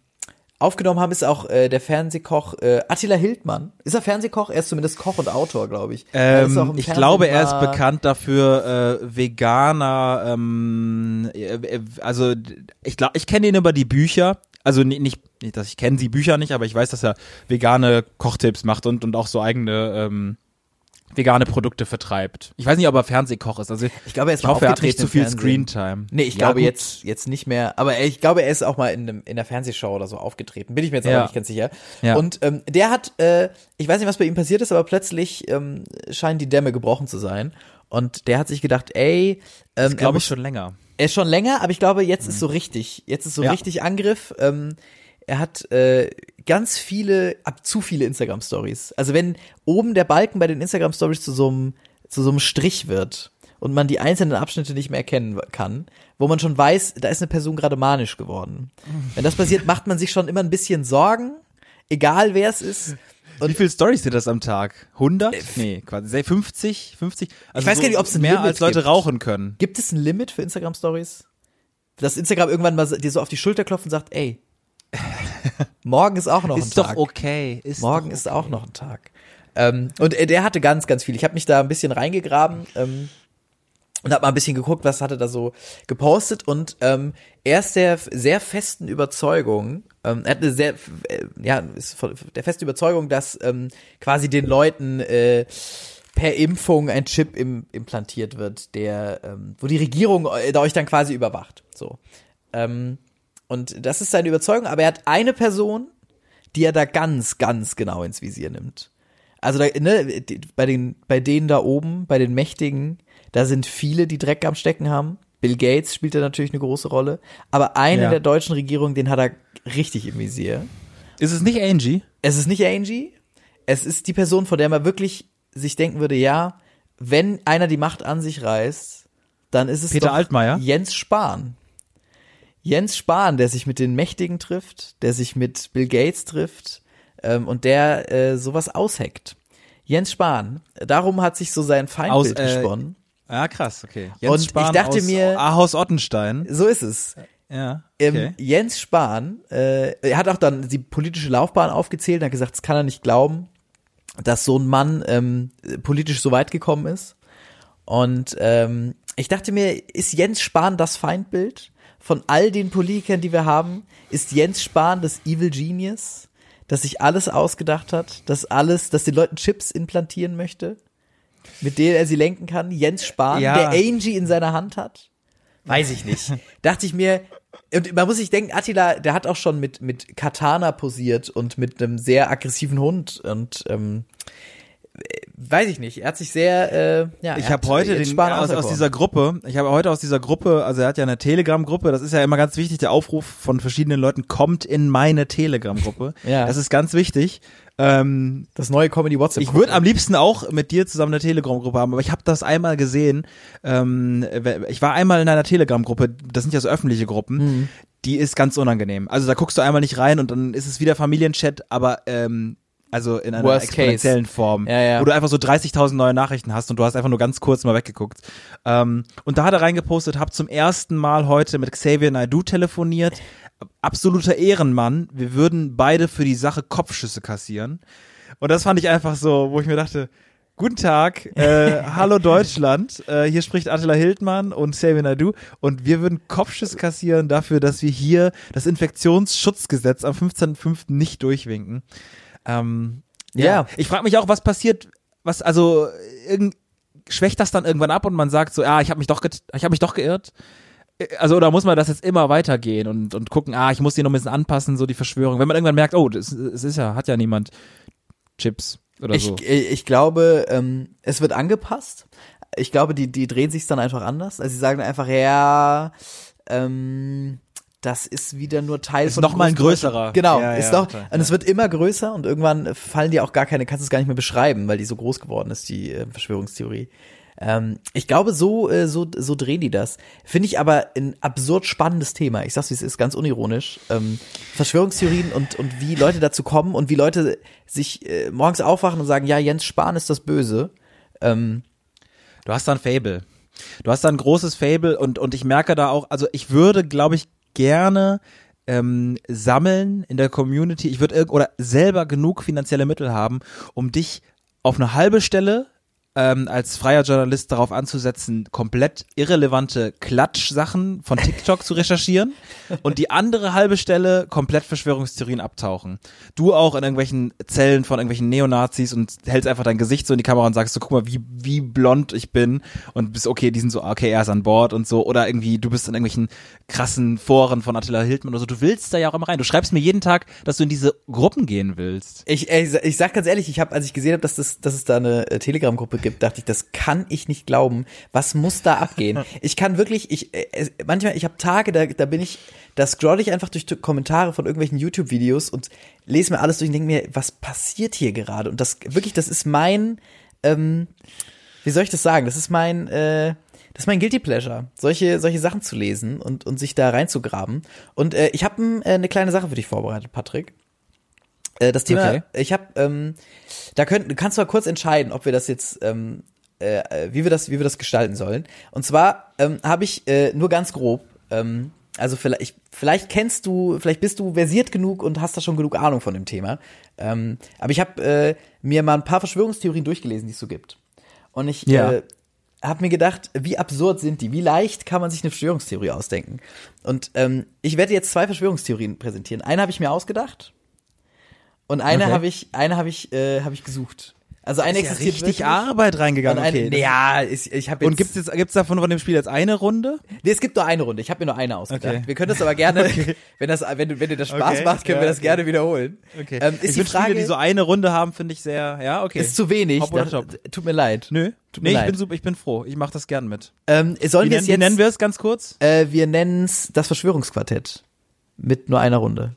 S2: aufgenommen haben, ist auch äh, der Fernsehkoch äh, Attila Hildmann. Ist er Fernsehkoch? Er ist zumindest Koch und Autor, glaube ich.
S1: Ähm, ich glaube, er ist bekannt dafür, äh, Veganer, ähm, äh, äh, also ich glaube, ich kenne ihn über die Bücher. Also nicht, nicht, nicht dass ich kenne die Bücher nicht, aber ich weiß, dass er vegane Kochtipps macht und, und auch so eigene ähm, vegane Produkte vertreibt. Ich weiß nicht, ob er Fernsehkoch ist. Also
S2: Ich glaube, er ist
S1: ich hoffe, er hat nicht zu viel. Screentime.
S2: Nee, ich
S1: Ja,
S2: glaube
S1: gut.
S2: jetzt, jetzt nicht mehr. Aber ich glaube, er ist auch mal in, einem, in der Fernsehshow oder so aufgetreten. Bin ich mir jetzt
S1: Ja.
S2: aber nicht ganz sicher.
S1: Ja.
S2: Und ähm, der hat, äh, ich weiß nicht, was bei ihm passiert ist, aber plötzlich ähm, scheinen die Dämme gebrochen zu sein. Und der hat sich gedacht, ey, ähm,
S1: glaube ich schon länger.
S2: er ist schon länger, aber ich glaube, jetzt ist so richtig. Jetzt ist so richtig Angriff. Ähm, er hat äh, ganz viele, ab zu viele Instagram-Stories. Also wenn oben der Balken bei den Instagram-Stories zu so einem zu so einem Strich wird und man die einzelnen Abschnitte nicht mehr erkennen kann, wo man schon weiß, da ist eine Person gerade manisch geworden. Wenn das passiert, macht man sich schon immer ein bisschen Sorgen, egal wer es ist.
S1: Wie viele Stories sind das am Tag? 100? nee, quasi 50, 50. Also
S2: weiß gar nicht, ob's ein
S1: mehr
S2: Limit
S1: als Leute
S2: gibt.
S1: rauchen können.
S2: Gibt es ein Limit für Instagram-Stories? Dass Instagram irgendwann mal dir so auf die Schulter klopft und sagt, ey, morgen ist auch noch ein
S1: Ist
S2: Tag.
S1: doch okay. Ist
S2: Morgen
S1: doch
S2: ist auch noch ein Tag. Ähm, und äh, der hatte ganz, ganz viel. Ich habe mich da ein bisschen reingegraben ähm, und habe mal ein bisschen geguckt, was hat er da so gepostet. Und ähm, er ist der sehr festen Überzeugung, ähm, er hat eine sehr, äh, ja, ist von der festen Überzeugung, dass ähm, quasi den Leuten äh, per Impfung ein Chip im, implantiert wird, der, ähm, wo die Regierung eu- euch dann quasi überwacht. So. Ähm, und das ist seine Überzeugung, aber er hat eine Person, die er da ganz, ganz genau ins Visier nimmt. Also da, ne, bei den, bei denen da oben, bei den Mächtigen, da sind viele, die Dreck am Stecken haben. Bill Gates spielt da natürlich eine große Rolle. Aber einer
S1: Ja.
S2: der deutschen Regierung, den hat er richtig im Visier.
S1: Ist es nicht Angie?
S2: Es ist nicht Angie. Es ist die Person, von der man wirklich sich denken würde, ja, wenn einer die Macht an sich reißt, dann ist es
S1: Peter Altmaier?
S2: Jens Spahn. Jens Spahn, der sich mit den Mächtigen trifft, der sich mit Bill Gates trifft ähm, und der äh, sowas ausheckt. Jens Spahn. Darum hat sich so sein Feindbild
S1: Aus, äh,
S2: gesponnen.
S1: Ja, krass, okay.
S2: Und ich dachte
S1: aus
S2: mir-
S1: Ahaus Ottenstein.
S2: So ist es.
S1: Ja,
S2: Ähm,
S1: okay.
S2: Jens Spahn, äh, er hat auch dann die politische Laufbahn aufgezählt und hat gesagt, das kann er nicht glauben, dass so ein Mann ähm, politisch so weit gekommen ist. Und ähm, ich dachte mir, ist Jens Spahn das Feindbild? Von all den Politikern, die wir haben, ist Jens Spahn das Evil Genius, das sich alles ausgedacht hat, das alles, das den Leuten Chips implantieren möchte, mit denen er sie lenken kann? Jens Spahn,
S1: Ja.
S2: der Angie in seiner Hand hat? Weiß ich nicht. Dachte ich mir, und man muss sich denken, Attila, der hat auch schon mit, mit Katana posiert und mit einem sehr aggressiven Hund und ähm, äh, weiß ich nicht. Er hat sich sehr, äh, ja,
S1: Ich habe heute den, aus, aus dieser Gruppe, ich habe heute aus dieser Gruppe, also er hat ja eine Telegram-Gruppe, das ist ja immer ganz wichtig, der Aufruf von verschiedenen Leuten, kommt in meine Telegram-Gruppe.
S2: Ja.
S1: Das ist ganz wichtig. Ähm,
S2: das neue Comedy WhatsApp.
S1: ich würde am liebsten auch mit dir zusammen eine Telegram-Gruppe haben, aber ich habe das einmal gesehen. Ähm, ich war einmal in einer Telegram-Gruppe, das sind ja so öffentliche Gruppen,
S2: Mhm.
S1: die ist ganz unangenehm. Also da guckst du einmal nicht rein und dann ist es wieder Familienchat, aber ähm, also in einer
S2: Worst case.
S1: exponentiellen Form,
S2: Ja, ja.
S1: wo du einfach so 30.000 neue Nachrichten hast und du hast einfach nur ganz kurz mal weggeguckt. Ähm, und da hat er reingepostet, hab zum ersten Mal heute mit Xavier Naidoo telefoniert. Absoluter Ehrenmann. Wir würden beide für die Sache Kopfschüsse kassieren. Und das fand ich einfach so, wo ich mir dachte, Guten Tag, äh, hallo Deutschland. Äh, hier spricht Attila Hildmann und Xavier Naidoo und wir würden Kopfschuss kassieren dafür, dass wir hier das Infektionsschutzgesetz am 15.05. nicht durchwinken. Ähm, ja.
S2: Ja.
S1: Ich frage mich auch, was passiert, was also irgend, schwächt das dann irgendwann ab und man sagt so, ah, ich habe mich doch, ich habe mich doch geirrt. Äh, Also oder muss man das jetzt immer weitergehen und und gucken, ah, ich muss die noch ein bisschen anpassen, so die Verschwörung. Wenn man irgendwann merkt, oh, es ist ja, hat ja niemand Chips oder
S2: ich,
S1: so.
S2: äh, ich glaube, ähm, es wird angepasst. Ich glaube, die, die drehen sich dann einfach anders. Also sie sagen einfach, ja, ähm, das ist wieder nur Teil
S1: Ist
S2: von
S1: noch mal ein größerer.
S2: Genau,
S1: Ja,
S2: ist
S1: ja, total,
S2: und es wird immer größer und irgendwann fallen dir auch gar keine, kannst du es gar nicht mehr beschreiben, weil die so groß geworden ist, die äh, Verschwörungstheorie. Ähm, ich glaube, so, äh, so, so drehen die das. Finde ich aber ein absurd spannendes Thema. Ich sag's, wie es ist, ganz unironisch. Ähm, Verschwörungstheorien und, und wie Leute dazu kommen und wie Leute sich äh, morgens aufwachen und sagen, ja, Jens Spahn ist das Böse. Ähm,
S1: Du hast da ein Fable. Du hast da ein großes Fable und, und ich merke da auch, also ich würde, glaube ich, gerne ähm, sammeln in der Community. Ich würde oder selber genug finanzielle Mittel haben, um dich auf eine halbe Stelle ähm, als freier Journalist darauf anzusetzen, komplett irrelevante Klatschsachen von TikTok zu recherchieren und die andere halbe Stelle komplett Verschwörungstheorien abtauchen. Du auch in irgendwelchen Zellen von irgendwelchen Neonazis und hältst einfach dein Gesicht so in die Kamera und sagst so, guck mal, wie, wie blond ich bin und bist okay, die sind so, okay, er ist an Bord und so oder irgendwie, du bist in irgendwelchen krassen Foren von Attila Hildmann oder so, du willst da ja auch immer rein. Du schreibst mir jeden Tag, dass du in diese Gruppen gehen willst.
S2: Ich, ich, ich sag ganz ehrlich, ich habe, als ich gesehen habe, dass, das, dass es da eine äh, Telegram-Gruppe gibt, dachte ich, das kann ich nicht glauben. Was muss da abgehen? Ich kann wirklich, ich äh, manchmal, ich habe Tage, da, da bin ich, da scroll ich einfach durch Kommentare von irgendwelchen YouTube-Videos und lese mir alles durch und denke mir, was passiert hier gerade? Und das wirklich, das ist mein, ähm, wie soll ich das sagen? Das ist mein, äh, das ist mein Guilty Pleasure, solche, solche Sachen zu lesen und, und sich da reinzugraben. Und äh, ich habe äh, eine kleine Sache für dich vorbereitet, Patrick. Äh, das Thema,
S1: Okay.
S2: ich habe, ähm, da könnt, du kannst mal kurz entscheiden, ob wir das jetzt, ähm, äh, äh, wie wir das, wie wir das gestalten sollen. Und zwar ähm, habe ich äh, nur ganz grob, ähm, also vielleicht, vielleicht kennst du, vielleicht bist du versiert genug und hast da schon genug Ahnung von dem Thema. Ähm, aber ich habe äh, mir mal ein paar Verschwörungstheorien durchgelesen, die es so gibt. Und ich
S1: Ja.
S2: äh, habe mir gedacht, wie absurd sind die? Wie leicht kann man sich eine Verschwörungstheorie ausdenken? Und ähm, ich werde jetzt zwei Verschwörungstheorien präsentieren. Eine habe ich mir ausgedacht und eine
S1: Okay.
S2: habe ich, eine habe ich, äh, habe ich gesucht. Also eine
S1: Ist ja
S2: existiert
S1: richtig
S2: wirklich.
S1: Arbeit reingegangen.
S2: eine,
S1: Okay.
S2: ja, ich, ich habe jetzt.
S1: Und gibt's jetzt gibt's davon von dem Spiel jetzt eine Runde?
S2: Nee, es gibt nur eine Runde. Ich habe mir nur eine ausgedacht.
S1: Okay.
S2: Wir können das aber gerne, wenn das, wenn, du- wenn dir das Spaß
S1: Okay,
S2: macht, können
S1: ja,
S2: wir das
S1: okay.
S2: gerne wiederholen.
S1: Okay.
S2: Ähm,
S1: ich
S2: ist die
S1: find
S2: Frage,
S1: Spiele, die so eine Runde haben, finde ich sehr, ja, okay.
S2: ist zu wenig.
S1: Hopp oder
S2: Da-
S1: top?
S2: Tut mir leid.
S1: Nö.
S2: Tut mir
S1: nee, ich
S2: leid.
S1: bin super, ich bin froh. Ich mache das gern mit.
S2: Ähm, sollen
S1: Wie,
S2: wir
S1: nennen,
S2: es
S1: wie
S2: jetzt?
S1: nennen wir es ganz kurz?
S2: Äh, wir nennen es das Verschwörungsquartett. Mit nur einer Runde.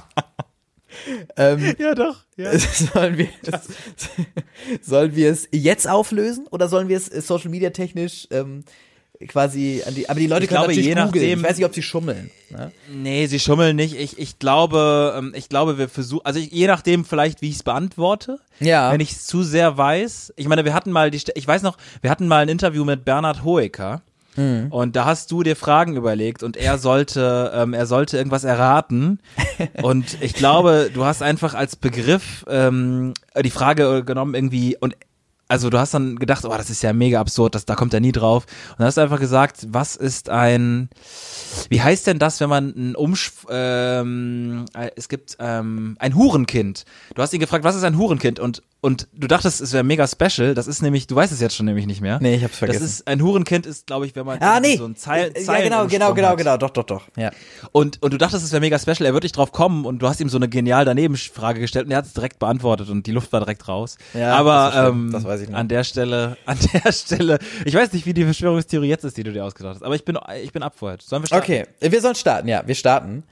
S2: ähm,
S1: Ja, doch. Ja.
S2: sollen wir es, sollen wir es jetzt auflösen oder sollen wir es äh, Social Media technisch ähm, quasi an die aber die Leute
S1: Ich
S2: können
S1: glaube,
S2: natürlich
S1: je
S2: googeln.
S1: nachdem-
S2: ich weiß nicht ob sie schummeln ne?
S1: Nee, sie schummeln nicht. Ich, ich glaube, ähm, ich glaube, wir versuchen, also ich, je nachdem vielleicht, wie ich es beantworte.
S2: Ja.
S1: Wenn ich es zu sehr weiß. Ich meine, wir hatten mal die, ich weiß noch, wir hatten mal ein Interview mit Bernhard Hoeker.
S2: Mhm.
S1: Und da hast du dir Fragen überlegt und er sollte, ähm, er sollte irgendwas erraten. Und ich glaube, du hast einfach als Begriff ähm, die Frage genommen irgendwie und also du hast dann gedacht, oh, das ist ja mega absurd, das, da kommt er nie drauf. Und dann hast du einfach gesagt, was ist ein, wie heißt denn das, wenn man ein Umsch, ähm, äh, es gibt ähm, ein Hurenkind. Du hast ihn gefragt, was ist ein Hurenkind? Und und du dachtest, es wäre mega special. Das ist nämlich, du weißt es jetzt schon nämlich nicht mehr.
S2: Nee, ich hab's vergessen.
S1: Das ist ein Hurenkind ist, glaube ich, wenn man
S2: ah nee
S1: so ein Zeil,
S2: ja genau genau genau
S1: hat.
S2: genau doch doch doch ja
S1: Und, und du dachtest, es wäre mega special, er wird nicht drauf kommen und du hast ihm so eine genial daneben Frage gestellt und er hat es direkt beantwortet und die Luft war direkt raus.
S2: Ja,
S1: Aber
S2: das
S1: ähm,
S2: das weiß ich noch.
S1: an der Stelle, an der Stelle, ich weiß nicht, wie die Verschwörungstheorie jetzt ist, die du dir ausgedacht hast, aber ich bin, ich bin ab. Sollen wir starten?
S2: okay wir sollen starten ja wir starten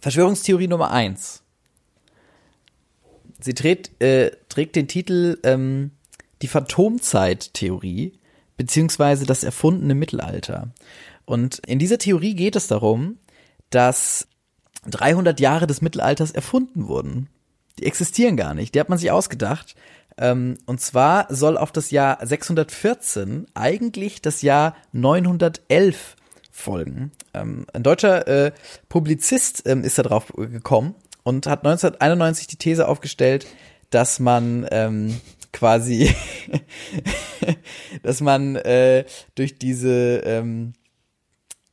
S2: Verschwörungstheorie Nummer eins sie trägt äh, trägt den Titel ähm, die Phantomzeit-Theorie beziehungsweise das erfundene Mittelalter und in dieser Theorie geht es darum dass 300 Jahre des Mittelalters erfunden wurden. Die existieren gar nicht. Die hat man sich ausgedacht. Ähm, und zwar soll auf das Jahr 614 eigentlich das Jahr 911 folgen. Ähm, ein deutscher äh, Publizist ähm, ist da drauf gekommen und hat 1991 die These aufgestellt, dass man ähm, quasi, dass man äh, durch diese ähm,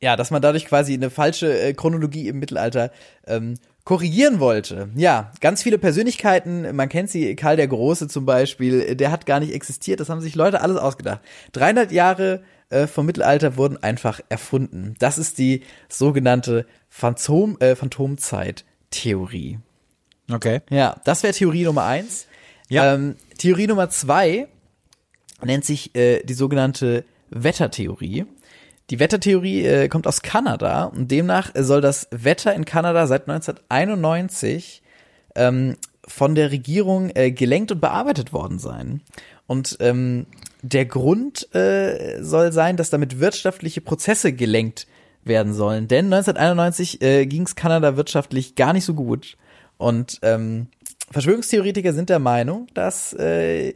S2: ja, dass man dadurch quasi eine falsche äh, Chronologie im Mittelalter ähm, korrigieren wollte. Ja, ganz viele Persönlichkeiten, man kennt sie, Karl der Große zum Beispiel, der hat gar nicht existiert, das haben sich Leute alles ausgedacht. 300 Jahre äh, vom Mittelalter wurden einfach erfunden. Das ist die sogenannte Phantom, äh, Phantomzeit-Theorie.
S1: Okay.
S2: Ja, das wäre Theorie Nummer eins.
S1: Ja.
S2: Ähm, Theorie Nummer zwei nennt sich äh, die sogenannte Wettertheorie. Die Wettertheorie äh, kommt aus Kanada und demnach soll das Wetter in Kanada seit 1991 ähm, von der Regierung äh, gelenkt und bearbeitet worden sein. Und ähm, der Grund äh, soll sein, dass damit wirtschaftliche Prozesse gelenkt werden sollen. Denn 1991 äh, ging es Kanada wirtschaftlich gar nicht so gut. Und ähm, Verschwörungstheoretiker sind der Meinung, dass äh,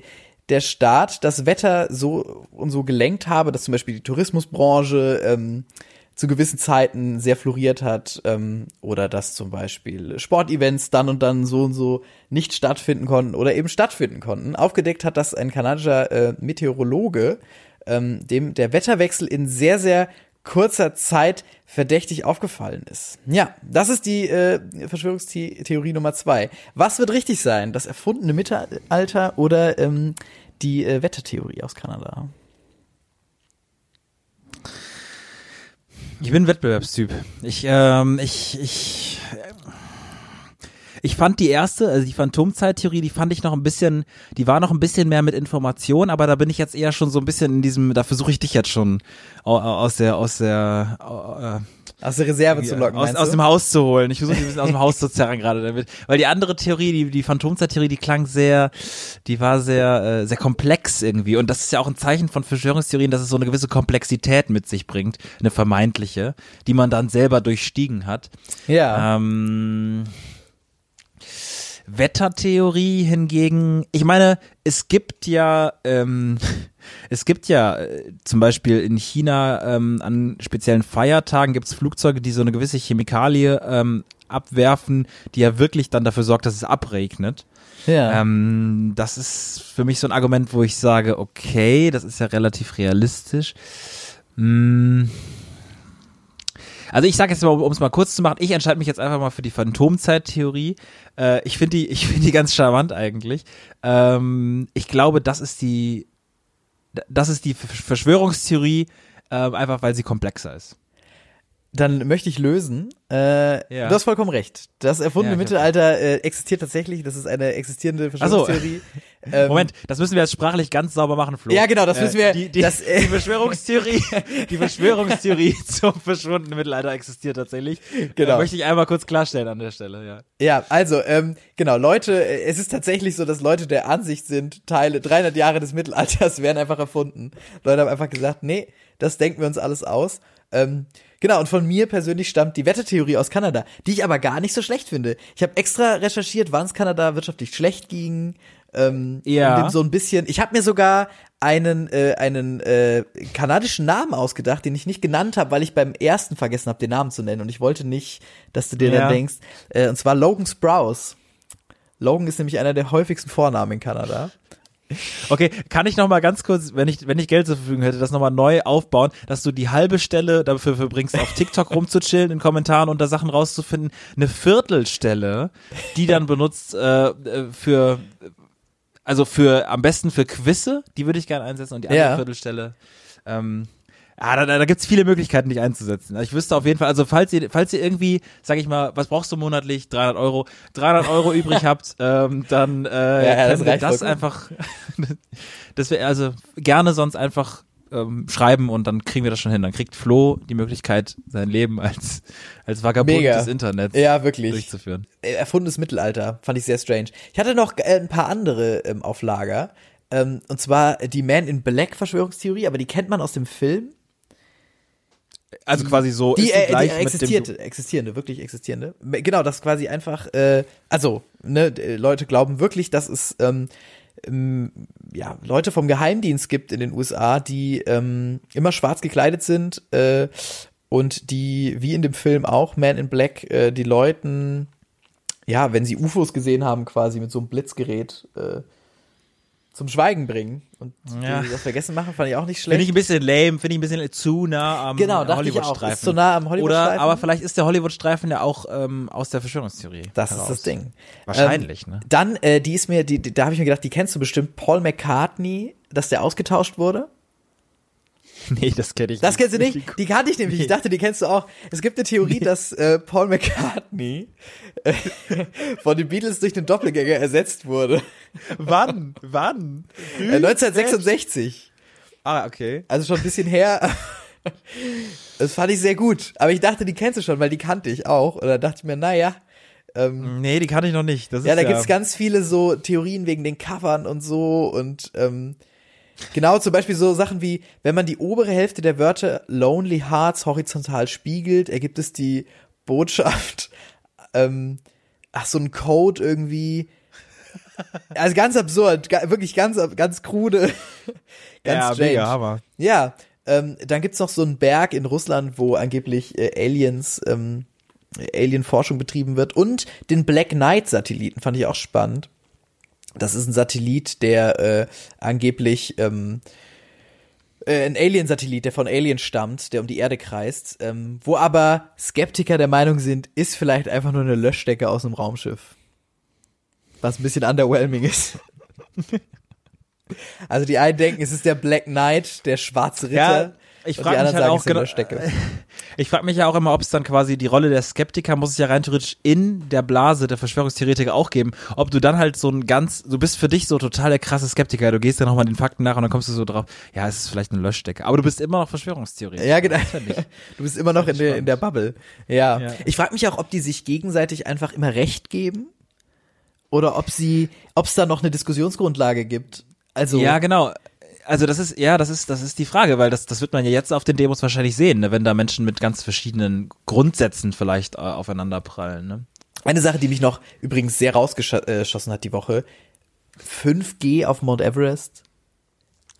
S2: der Staat das Wetter so und so gelenkt habe, dass zum Beispiel die Tourismusbranche ähm, zu gewissen Zeiten sehr floriert hat ähm, oder dass zum Beispiel Sportevents dann und dann so und so nicht stattfinden konnten oder eben stattfinden konnten. Aufgedeckt hat das ein kanadischer äh, Meteorologe, ähm, dem der Wetterwechsel in sehr, sehr kurzer Zeit verdächtig aufgefallen ist. Ja, das ist die äh, Verschwörungstheorie Nummer zwei. Was wird richtig sein? Das erfundene Mittelalter oder ähm, die äh, Wettertheorie aus Kanada?
S1: Ich bin Wettbewerbstyp. Ich, ähm, ich, ich, ich fand die erste, also die Phantomzeittheorie, die fand ich noch ein bisschen, die war noch ein bisschen mehr mit Information, aber da bin ich jetzt eher schon so ein bisschen in diesem, da versuche ich dich jetzt schon aus der, aus der, äh,
S2: aus der Reserve zu locken.
S1: Aus, aus dem Haus zu holen. Ich versuche ein bisschen aus dem Haus zu zerren gerade damit. Weil die andere Theorie, die, die Phantomzeittheorie, die klang sehr, die war sehr, äh, sehr komplex irgendwie. Und das ist ja auch ein Zeichen von Verschwörungstheorien, dass es so eine gewisse Komplexität mit sich bringt. Eine vermeintliche, die man dann selber durchstiegen hat.
S2: Ja.
S1: Ähm, Wettertheorie hingegen, ich meine, es gibt ja, ähm, es gibt ja äh, zum Beispiel in China ähm, an speziellen Feiertagen gibt es Flugzeuge, die so eine gewisse Chemikalie ähm, abwerfen, die ja wirklich dann dafür sorgt, dass es abregnet.
S2: Ja.
S1: Ähm, das ist für mich so ein Argument, wo ich sage, okay, das ist ja relativ realistisch. Hm. Also ich sage jetzt mal, um es mal kurz zu machen, ich entscheide mich jetzt einfach mal für die Phantomzeittheorie. Äh, ich finde die, ich finde die ganz charmant eigentlich. Ähm, ich glaube, das ist die, das ist die Verschwörungstheorie, äh, einfach weil sie komplexer ist.
S2: Dann möchte ich lösen. Äh, ja. Du hast vollkommen recht. Das erfundene ja, Mittelalter äh, existiert tatsächlich. Das ist eine existierende Verschwörungstheorie.
S1: So. Ähm, Moment, das müssen wir jetzt sprachlich ganz sauber machen, Flo.
S2: Ja, genau, das müssen wir.
S1: Die, die,
S2: das,
S1: äh, die Verschwörungstheorie, die Verschwörungstheorie zum verschwundenen Mittelalter existiert tatsächlich. Genau. Äh, möchte ich einmal kurz klarstellen an der Stelle, ja.
S2: Ja, also ähm, genau, Leute, äh, es ist tatsächlich so, dass Leute der Ansicht sind, Teile 300 Jahre des Mittelalters werden einfach erfunden. Leute haben einfach gesagt, nee, das denken wir uns alles aus. Ähm, genau, und von mir persönlich stammt die Wettertheorie aus Kanada, die ich aber gar nicht so schlecht finde. Ich habe extra recherchiert, wann es Kanada wirtschaftlich schlecht ging. Ähm,
S1: ja.
S2: Um so ein bisschen. Ich habe mir sogar einen äh, einen äh, kanadischen Namen ausgedacht, den ich nicht genannt habe, weil ich beim ersten vergessen habe, den Namen zu nennen und ich wollte nicht, dass du dir ja. dann denkst. Äh, und zwar Logan Sprouse. Logan ist nämlich einer der häufigsten Vornamen in Kanada.
S1: Okay, kann ich noch mal ganz kurz, wenn ich wenn ich Geld zur Verfügung hätte, das noch mal neu aufbauen, dass du die halbe Stelle dafür verbringst, auf TikTok rumzuchillen, in Kommentaren und da Sachen rauszufinden, eine Viertelstelle, die dann benutzt äh, äh für also für am besten für Quizze, die würde ich gerne einsetzen und die andere ja. Viertelstelle ähm, ja, da, da gibt's viele Möglichkeiten, dich einzusetzen. Also ich wüsste auf jeden Fall, also falls ihr, falls ihr irgendwie, sag ich mal, was brauchst du monatlich? 300 Euro, 300 Euro übrig habt, ähm, dann äh, ja, ja, das, das vollkommen. einfach, das wäre also gerne sonst einfach ähm, schreiben und dann kriegen wir das schon hin. Dann kriegt Flo die Möglichkeit, sein Leben als als Vagabund Mega. des Internets
S2: ja, wirklich.
S1: durchzuführen.
S2: Äh, erfundenes Mittelalter, fand ich sehr strange. Ich hatte noch äh, ein paar andere ähm, auf Lager. Ähm, und zwar die Man in Black Verschwörungstheorie, aber die kennt man aus dem Film.
S1: Also quasi so
S2: die, äh, die existierte, existierende, wirklich existierende. Genau, das quasi einfach, äh, also ne, Leute glauben wirklich, dass es ähm, ähm, ja Leute vom Geheimdienst gibt in den USA, die ähm, immer schwarz gekleidet sind äh, und die wie in dem Film auch Man in Black äh, die Leuten ja, wenn sie UFOs gesehen haben, quasi mit so einem Blitzgerät äh, zum Schweigen bringen und ja. das vergessen machen, fand ich auch nicht schlecht.
S1: Finde ich ein bisschen lame, finde ich ein bisschen zu nah am
S2: genau,
S1: Hollywood-Streifen.
S2: Ist zu nah am Hollywood-Streifen.
S1: Oder, aber vielleicht ist der Hollywood-Streifen ja auch ähm, aus der Verschwörungstheorie.
S2: Das heraus. ist das Ding.
S1: Wahrscheinlich,
S2: ähm,
S1: ne?
S2: Dann, äh, die ist mir, die, die da habe ich mir gedacht, die kennst du bestimmt, Paul McCartney, dass der ausgetauscht wurde.
S1: Nee, das kenne ich
S2: das nicht. Das kennst du nicht? Die kannte ich nämlich. Nee. Ich dachte, die kennst du auch. Es gibt eine Theorie, nee. dass äh, Paul McCartney äh, von den Beatles durch den Doppelgänger ersetzt wurde.
S1: Wann? Wann?
S2: Äh, 1966.
S1: Ah, okay.
S2: Also schon ein bisschen her. Das fand ich sehr gut. Aber ich dachte, die kennst du schon, weil die kannte ich auch. Und da dachte ich mir, naja.
S1: Ähm, nee, die kannte ich noch nicht. Das
S2: ja, da
S1: ja
S2: gibt's ganz viele so Theorien wegen den Covern und so. Und ähm, Genau, zum Beispiel so Sachen wie, wenn man die obere Hälfte der Wörter Lonely Hearts horizontal spiegelt, ergibt es die Botschaft, ähm, ach, so ein Code irgendwie. Also ganz absurd, wirklich ganz, ganz krude, ganz
S1: ja,
S2: strange.
S1: Mega Hammer.
S2: Ja, Ähm, dann gibt's noch so einen Berg in Russland, wo angeblich äh, Aliens, ähm, Alien-Forschung betrieben wird. Und den Black Knight-Satelliten fand ich auch spannend. Das ist ein Satellit, der äh, angeblich ähm, äh, ein Alien-Satellit, der von Aliens stammt, der um die Erde kreist, ähm, wo aber Skeptiker der Meinung sind, ist vielleicht einfach nur eine Löschdecke aus einem Raumschiff. Was ein bisschen underwhelming ist. also die einen denken, es ist der Black Knight, der schwarze Ritter.
S1: Ja, ich frage mich halt auch genau, ich frage mich ja auch immer, ob es dann quasi die Rolle der Skeptiker muss es ja rein theoretisch in der Blase der Verschwörungstheoretiker auch geben, ob du dann halt so ein ganz, du bist für dich so total der krasse Skeptiker, du gehst ja nochmal den Fakten nach und dann kommst du so drauf, ja, es ist vielleicht eine Löschdecke, aber du bist immer noch Verschwörungstheoretiker.
S2: Ja, genau. Du bist immer noch in der, in der Bubble. Ja.
S1: Ja.
S2: Ich frage mich auch, ob die sich gegenseitig einfach immer Recht geben oder ob sie, ob es da noch eine Diskussionsgrundlage gibt. Also
S1: Ja, genau. Also das ist, ja, das ist, das ist die Frage, weil das, das wird man ja jetzt auf den Demos wahrscheinlich sehen, ne, wenn da Menschen mit ganz verschiedenen Grundsätzen vielleicht äh, aufeinander prallen. Ne?
S2: eine Sache, die mich noch übrigens sehr rausgeschossen hat die Woche: 5G auf Mount Everest.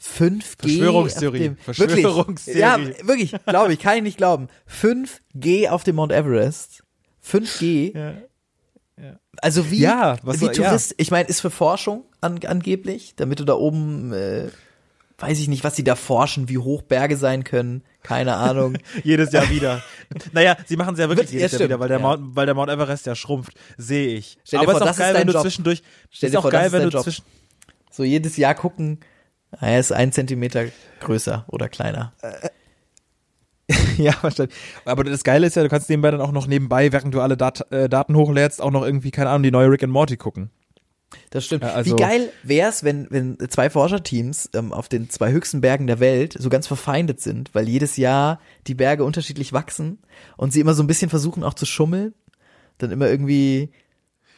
S2: 5G.
S1: Verschwörungstheorie.
S2: Auf dem, wirklich,
S1: Verschwörungstheorie.
S2: Ja, wirklich, glaube ich, kann ich nicht glauben. 5G auf dem Mount Everest. 5G.
S1: Ja.
S2: Also wie,
S1: Ja, was
S2: wie
S1: soll- ja.
S2: Tourist, ich meine, ist für Forschung an, angeblich, damit du da oben, äh, weiß ich nicht, was sie da forschen, wie hoch Berge sein können, keine Ahnung.
S1: Jedes Jahr wieder. naja, sie machen es ja wirklich jedes
S2: ja,
S1: Jahr wieder, weil der,
S2: ja.
S1: Mount, weil der Mount Everest ja schrumpft, sehe ich.
S2: Stell
S1: Aber
S2: vor,
S1: ist auch geil, wenn du
S2: Job.
S1: zwischendurch,
S2: Stell
S1: ist
S2: dir
S1: auch
S2: vor,
S1: geil, wenn du
S2: Job.
S1: zwischen,
S2: So jedes Jahr gucken, ah, er ist ein Zentimeter größer oder kleiner.
S1: ja, wahrscheinlich. Aber das Geile ist ja, du kannst nebenbei dann auch noch nebenbei, während du alle Dat äh, Daten hochlädst, auch noch irgendwie, keine Ahnung, die neue Rick and Morty gucken.
S2: Das stimmt.
S1: Also-
S2: Wie geil wär's, wenn, wenn zwei Forscherteams ähm, auf den zwei höchsten Bergen der Welt so ganz verfeindet sind, weil jedes Jahr die Berge unterschiedlich wachsen und sie immer so ein bisschen versuchen auch zu schummeln. Dann immer irgendwie.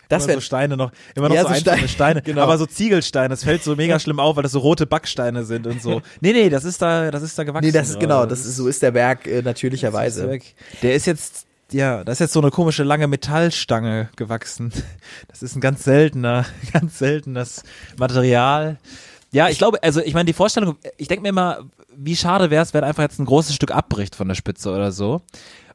S2: Das
S1: immer
S2: wäre
S1: so Steine noch, immer noch
S2: Ja,
S1: so,
S2: so Steine,
S1: Steine,
S2: genau.
S1: aber so Ziegelsteine, das fällt so mega schlimm auf, weil das so rote Backsteine sind und so. Nee, nee, das ist da, das ist da gewachsen.
S2: Nee, das ist genau, das ist, so ist der Berg äh,
S1: ist
S2: natürlicherweise.
S1: weg. Der ist jetzt, ja, da ist jetzt so eine komische lange Metallstange gewachsen. Das ist ein ganz seltener, ganz seltenes Material. Ja, ich glaube, also ich meine, die Vorstellung, ich denke mir immer, wie schade wäre es, wenn einfach jetzt ein großes Stück abbricht von der Spitze oder so.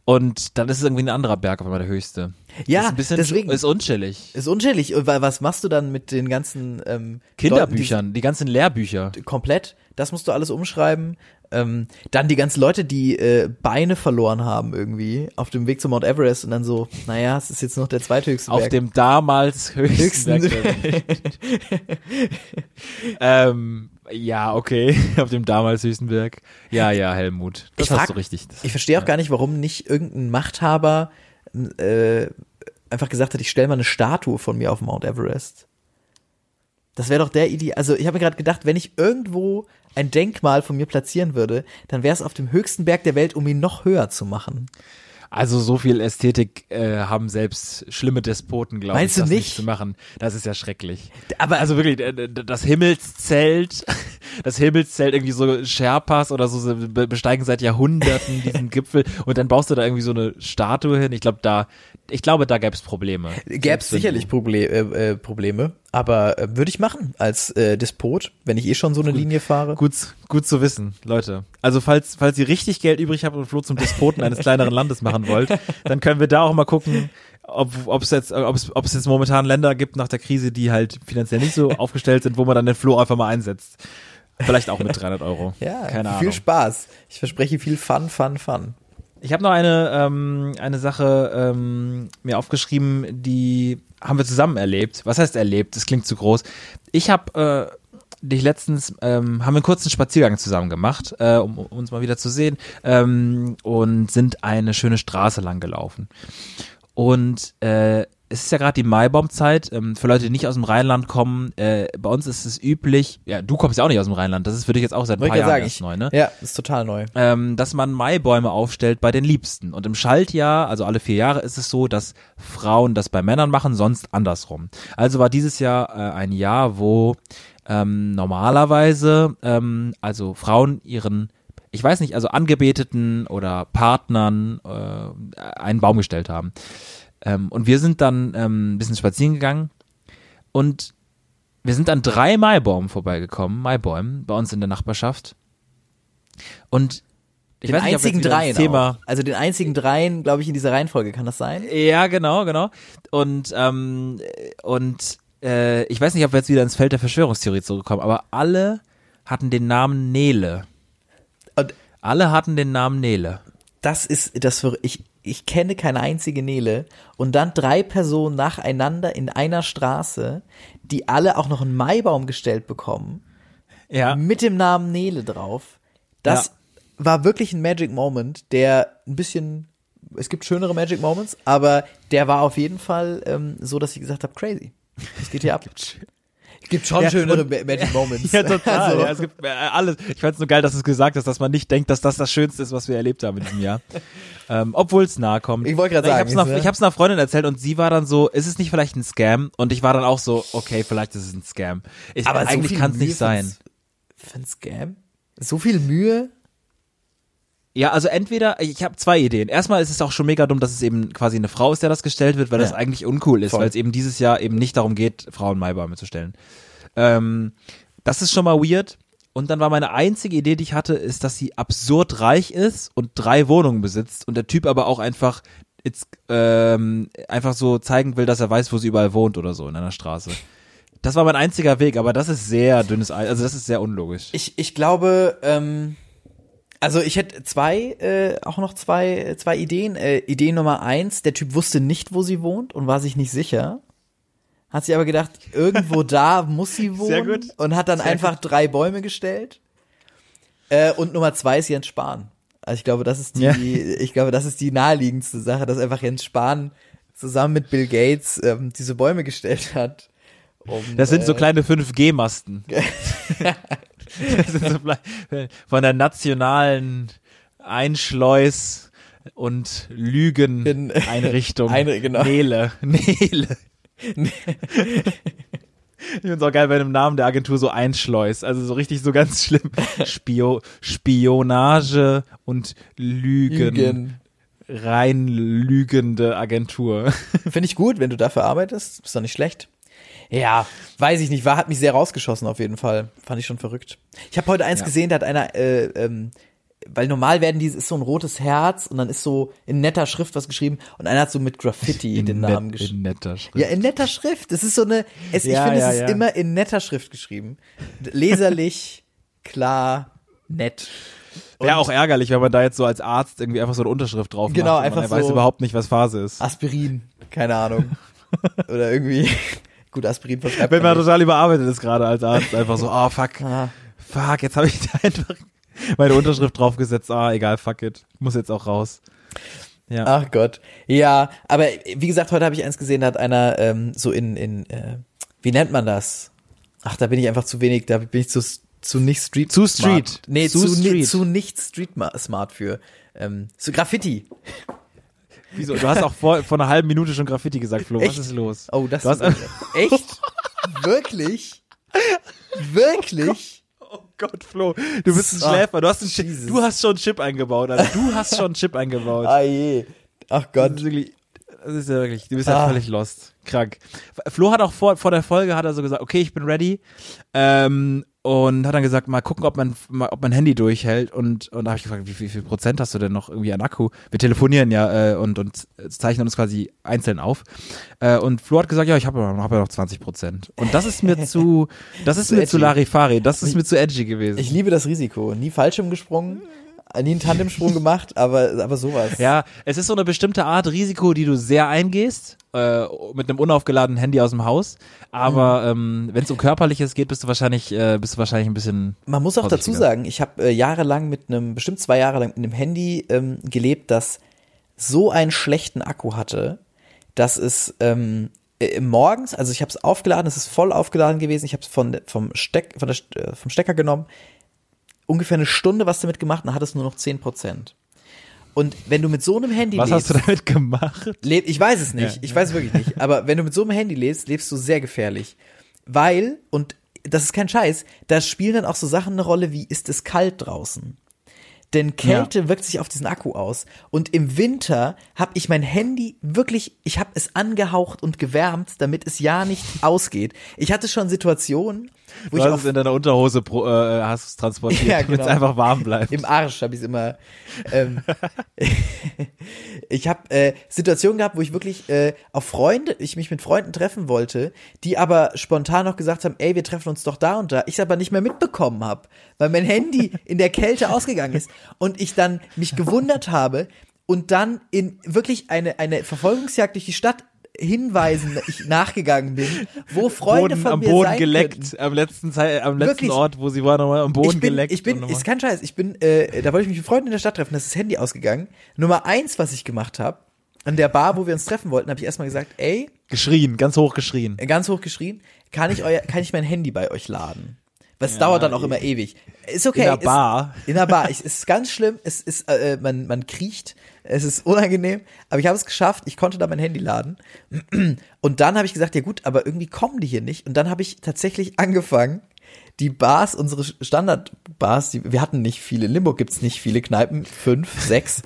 S1: Und dann ist es irgendwie ein anderer Berg auf einmal der höchste.
S2: Ja,
S1: ist ein bisschen,
S2: deswegen.
S1: ist unchillig.
S2: Ist unschädlich. Und wa- was machst du dann mit den ganzen ähm,
S1: Kinderbüchern, die ganzen Lehrbücher.
S2: Die, komplett? Das musst du alles umschreiben. Ähm, dann die ganzen Leute, die äh, Beine verloren haben irgendwie auf dem Weg zum Mount Everest und dann so, naja, es ist jetzt noch der zweithöchste
S1: Auf
S2: Berg.
S1: dem damals höchsten,
S2: Höchsten-
S1: Berg ähm, ja, okay. Auf dem damals höchsten Berg. Ja, ja, Helmut. Das
S2: Ich
S1: hast
S2: frag-
S1: du richtig. Das,
S2: Ich verstehe auch gar nicht, warum nicht irgendein Machthaber äh, einfach gesagt hat, ich stelle mal eine Statue von mir auf Mount Everest. Das wäre doch der Idee. Also ich habe mir gerade gedacht, wenn ich irgendwo ein Denkmal von mir platzieren würde, dann wäre es auf dem höchsten Berg der Welt, um ihn noch höher zu machen.
S1: also so viel Ästhetik äh, haben selbst schlimme Despoten, glaube ich,
S2: Meinst du
S1: das
S2: nicht?
S1: zu machen. Das ist ja schrecklich.
S2: Aber
S1: Also wirklich, äh, das Himmelszelt, das Himmelszelt irgendwie so Sherpas oder so, so be- besteigen seit Jahrhunderten diesen Gipfel und dann baust du da irgendwie so eine Statue hin. Ich glaube, da, ich glaube, da gäbe es Probleme.
S2: gäbe es sicherlich Proble äh, äh, Probleme, aber äh, würde ich machen als äh, Despot, wenn ich eh schon so eine Linie fahre.
S1: Gut, gut zu wissen, Leute. Also falls, falls ihr richtig Geld übrig habt und Flo zum Despoten eines kleineren Landes machen wollt, dann können wir da auch mal gucken, ob es jetzt, ob es, ob es jetzt momentan Länder gibt nach der Krise, die halt finanziell nicht so aufgestellt sind, wo man dann den Flo einfach mal einsetzt. Vielleicht auch mit 300 Euro.
S2: Ja,
S1: keine
S2: viel
S1: Ahnung.
S2: Spaß. Ich verspreche viel Fun, Fun, Fun.
S1: Ich habe noch eine, ähm, eine Sache ähm, mir aufgeschrieben, die haben wir zusammen erlebt. Was heißt erlebt? Das klingt zu groß. Ich habe äh, dich letztens, ähm, haben wir einen kurzen Spaziergang zusammen gemacht, äh, um, um uns mal wieder zu sehen ähm, und sind eine schöne Straße lang gelaufen. Und äh, es ist ja gerade die Maibaumzeit. Ähm, für Leute, die nicht aus dem Rheinland kommen, äh, bei uns ist es üblich, ja, du kommst ja auch nicht aus dem Rheinland, das ist für dich jetzt auch seit ein paar Jahren
S2: ja sagen,
S1: erst neu, ne?
S2: ja, ist total neu.
S1: ähm, dass man Maibäume aufstellt bei den Liebsten. Und im Schaltjahr, also alle vier Jahre, ist es so, dass Frauen das bei Männern machen, sonst andersrum. Also war dieses Jahr äh, ein Jahr, wo ähm, normalerweise ähm, also Frauen ihren ich weiß nicht, also Angebeteten oder Partnern äh, einen Baum gestellt haben. Ähm, und wir sind dann ähm, ein bisschen spazieren gegangen und wir sind an drei Maibäumen vorbeigekommen, Maibäumen, bei uns in der Nachbarschaft. Und Ich
S2: den
S1: weiß
S2: einzigen dreien.
S1: Thema
S2: Auch. Also den einzigen dreien, glaube ich, in dieser Reihenfolge. Kann das sein?
S1: Ja, genau, genau. Und ähm, und äh, ich weiß nicht, ob wir jetzt wieder ins Feld der Verschwörungstheorie zurückkommen, aber alle hatten den Namen Nele.
S2: Und
S1: Alle hatten den Namen Nele.
S2: das ist das ich ich kenne keine einzige Nele und dann drei Personen nacheinander in einer Straße, die alle auch noch einen Maibaum gestellt bekommen
S1: Ja.
S2: mit dem Namen Nele drauf. Das
S1: Ja.
S2: war wirklich ein Magic Moment, der ein bisschen es gibt schönere Magic Moments, aber der war auf jeden Fall ähm, so, dass ich gesagt habe, crazy. Was geht hier ab? Es gibt schon
S1: Ja,
S2: schönere Magic Moments.
S1: Ja, total.
S2: Also,
S1: ja, es gibt äh, alles. Ich fand es nur geil, dass du es gesagt hast, dass man nicht denkt, dass das das Schönste ist, was wir erlebt haben in diesem Jahr. ähm, Obwohl es nahe kommt.
S2: Ich wollte gerade sagen,
S1: hab's,
S2: ist, ne?
S1: ich hab's einer Freundin erzählt und sie war dann so, ist es nicht vielleicht ein Scam? Und ich war dann auch so, okay, vielleicht ist es ein Scam. Ich,
S2: aber so
S1: eigentlich
S2: viel
S1: kann es nicht sein.
S2: Für ein Scam? So viel Mühe?
S1: Ja, also entweder, ich habe zwei Ideen. Erstmal ist es auch schon mega dumm, dass es eben quasi eine Frau ist, der das gestellt wird, weil das
S2: Ja.
S1: eigentlich uncool ist, weil es eben dieses Jahr eben nicht darum geht, Frauen Maibäume zu stellen. Ähm, das ist schon mal weird. Und dann war meine einzige Idee, die ich hatte, ist, dass sie absurd reich ist und drei Wohnungen besitzt und der Typ aber auch einfach jetzt, ähm, einfach so zeigen will, dass er weiß, wo sie überall wohnt oder so in einer Straße. Das war mein einziger Weg, aber das ist sehr dünnes Eis, also das ist sehr unlogisch.
S2: Ich, ich glaube, ähm, also ich hätte zwei, äh, auch noch zwei, zwei Ideen. Äh, Idee Nummer eins, der Typ wusste nicht, wo sie wohnt und war sich nicht sicher. Hat sich aber gedacht, irgendwo da muss sie wohnen
S1: Sehr gut.
S2: und hat dann
S1: Sehr
S2: einfach drei Bäume gestellt. Äh, und Nummer zwei ist Jens Spahn. Also ich glaube, das ist die,
S1: Ja.
S2: ich glaube, das ist die naheliegendste Sache, dass einfach Jens Spahn zusammen mit Bill Gates ähm, diese Bäume gestellt hat. Um,
S1: Das sind so
S2: äh,
S1: kleine 5G-Masten. von der nationalen Einschleus und Lügen-Einrichtung.
S2: Eine- genau.
S1: Nele. Nele. Ich find's auch geil bei dem Namen der Agentur so Einschleus. Also so richtig so ganz schlimm. Spio Spionage und Lügen.
S2: Lügen.
S1: Rein lügende Agentur.
S2: Finde ich gut, wenn du dafür arbeitest. Ist doch nicht schlecht. Ja, weiß ich nicht. War, hat mich sehr rausgeschossen auf jeden Fall. Fand ich schon verrückt. Ich habe heute eins
S1: Ja.
S2: gesehen, da hat einer, äh, ähm, weil normal werden die, ist so ein rotes Herz und dann ist so in netter Schrift was geschrieben und einer hat so mit Graffiti den
S1: net-
S2: Namen geschrieben.
S1: in netter Schrift.
S2: Ja, in netter Schrift. Es ist so eine, es, ich
S1: Ja,
S2: finde,
S1: ja,
S2: es ist immer in netter Schrift geschrieben. Leserlich, klar, nett.
S1: Wäre auch ärgerlich, wenn man da jetzt so als Arzt irgendwie einfach so eine Unterschrift drauf
S2: Genau,
S1: macht. und
S2: einfach
S1: man weiß
S2: so-
S1: überhaupt nicht, was Phase ist.
S2: Aspirin, keine Ahnung. Oder irgendwie, gut, Aspirin verschreibt
S1: wenn man total überarbeitet ist gerade als Arzt, einfach so, oh fuck,
S2: Ah.
S1: fuck, jetzt habe ich da einfach meine Unterschrift draufgesetzt. Ah, egal, fuck it, muss jetzt auch raus. Ja.
S2: Ach Gott. Ja, aber wie gesagt, heute habe ich eins gesehen, da hat einer ähm, so in, in äh, wie nennt man das? Ach, da bin ich einfach zu wenig, da bin ich zu, zu nicht Street
S1: Zu
S2: smart.
S1: Street.
S2: Nee,
S1: Zu
S2: zu, ni-
S1: Street.
S2: zu nicht Street ma- smart für. Ähm, so Graffiti.
S1: Wieso? Du hast auch vor, vor einer halben Minute schon Graffiti gesagt, Flo. Was
S2: Echt?
S1: ist los?
S2: Oh, das ist echt? Wirklich? Wirklich?
S1: Oh Gott, Flo, du bist ein
S2: Ah,
S1: Schläfer. Du hast, einen Chip, du hast schon einen Chip eingebaut. Also du hast schon einen Chip eingebaut.
S2: Ah je. Ach
S1: Das
S2: Gott.
S1: ist wirklich, das ist ja wirklich, du bist ja
S2: Ah.
S1: völlig lost. Krank. Flo hat auch vor, vor der Folge hat er so gesagt, okay, ich bin ready. Ähm, und hat dann gesagt, mal gucken, ob mein, mal, ob mein Handy durchhält. Und, und da habe ich gefragt, wie, viel- wie viel Prozent hast du denn noch irgendwie an Akku? Wir telefonieren ja äh, und, und zeichnen uns quasi einzeln auf. Äh, und Flo hat gesagt, ja, ich habe hab ja noch 20 Prozent. Und das ist mir zu, das ist
S2: Zu
S1: mir zu
S2: edgy.
S1: Larifari, das ist mir zu edgy gewesen.
S2: Ich liebe das Risiko. Nie Fallschirm gesprungen, nie einen Tandemsprung gemacht, aber, aber sowas.
S1: Ja, es ist so eine bestimmte Art Risiko, die du sehr eingehst, äh, mit einem unaufgeladenen Handy aus dem Haus. Aber ähm, wenn es um Körperliches geht, bist du wahrscheinlich, äh, bist du wahrscheinlich ein bisschen.
S2: Man muss auch dazu sagen, ich habe äh, jahrelang mit einem, bestimmt zwei Jahre lang mit einem Handy ähm, gelebt, das so einen schlechten Akku hatte, dass es ähm, äh, morgens, also ich habe es aufgeladen, es ist voll aufgeladen gewesen, ich habe es von, vom, Steck, von der, äh, vom Stecker genommen, ungefähr eine Stunde was damit gemacht und dann hat es nur noch 10 Prozent. Und wenn du mit so einem Handy
S1: Was
S2: lebst,
S1: hast du damit gemacht?
S2: Leb, ich weiß es nicht,
S1: Ja.
S2: ich weiß es wirklich nicht. Aber wenn du mit so einem Handy lebst, lebst du sehr gefährlich. Weil, und das ist kein Scheiß, da spielen dann auch so Sachen eine Rolle wie, ist es kalt draußen? Denn Kälte wirkt sich auf diesen Akku aus. Und im Winter habe ich mein Handy wirklich, ich habe es angehaucht und gewärmt, damit es ja nicht ausgeht. Ich hatte schon Situationen, wo
S1: Du
S2: ich
S1: hast es in deiner Unterhose pro, äh, hast es transportiert,
S2: Ja,
S1: damit es
S2: genau.
S1: einfach warm bleibt.
S2: im Arsch habe ich es immer. Ähm, ich habe äh, Situationen gehabt, wo ich wirklich äh, auf Freunde, ich mich mit Freunden treffen wollte, die aber spontan noch gesagt haben, ey, wir treffen uns doch da und da. Ich aber nicht mehr mitbekommen habe, weil mein Handy in der Kälte ausgegangen ist und ich dann mich gewundert habe und dann in wirklich eine eine Verfolgungsjagd durch die Stadt Hinweisen ich nachgegangen bin, wo Freunde
S1: Boden,
S2: von
S1: am
S2: mir
S1: Boden
S2: sein
S1: geleckt,
S2: könnten.
S1: am letzten, Zeit, am letzten
S2: Wirklich.
S1: Ort, wo sie war, nochmal am Boden
S2: ich bin,
S1: geleckt.
S2: Ich bin, ist kein Scheiß, ich bin, äh, da wollte ich mich mit Freunden in der Stadt treffen, da ist das Handy ausgegangen. Nummer eins, was ich gemacht habe, an der Bar, wo wir uns treffen wollten, habe ich erstmal gesagt, ey,
S1: geschrien, ganz hoch geschrien.
S2: ganz hoch geschrien, kann ich euer, kann ich mein Handy bei euch laden? Was dauert dann auch immer ewig. Ist okay.
S1: In der
S2: ist-
S1: Bar.
S2: In der Bar. Ich, es ist ganz schlimm. Es ist, äh, man, man kriecht. Es ist unangenehm. Aber ich habe es geschafft. Ich konnte da mein Handy laden. Und dann habe ich gesagt, ja gut, aber irgendwie kommen die hier nicht. Und dann habe ich tatsächlich angefangen, die Bars, unsere Standardbars, die, wir hatten nicht viele. In Limburg gibt's nicht viele Kneipen. Fünf, sechs.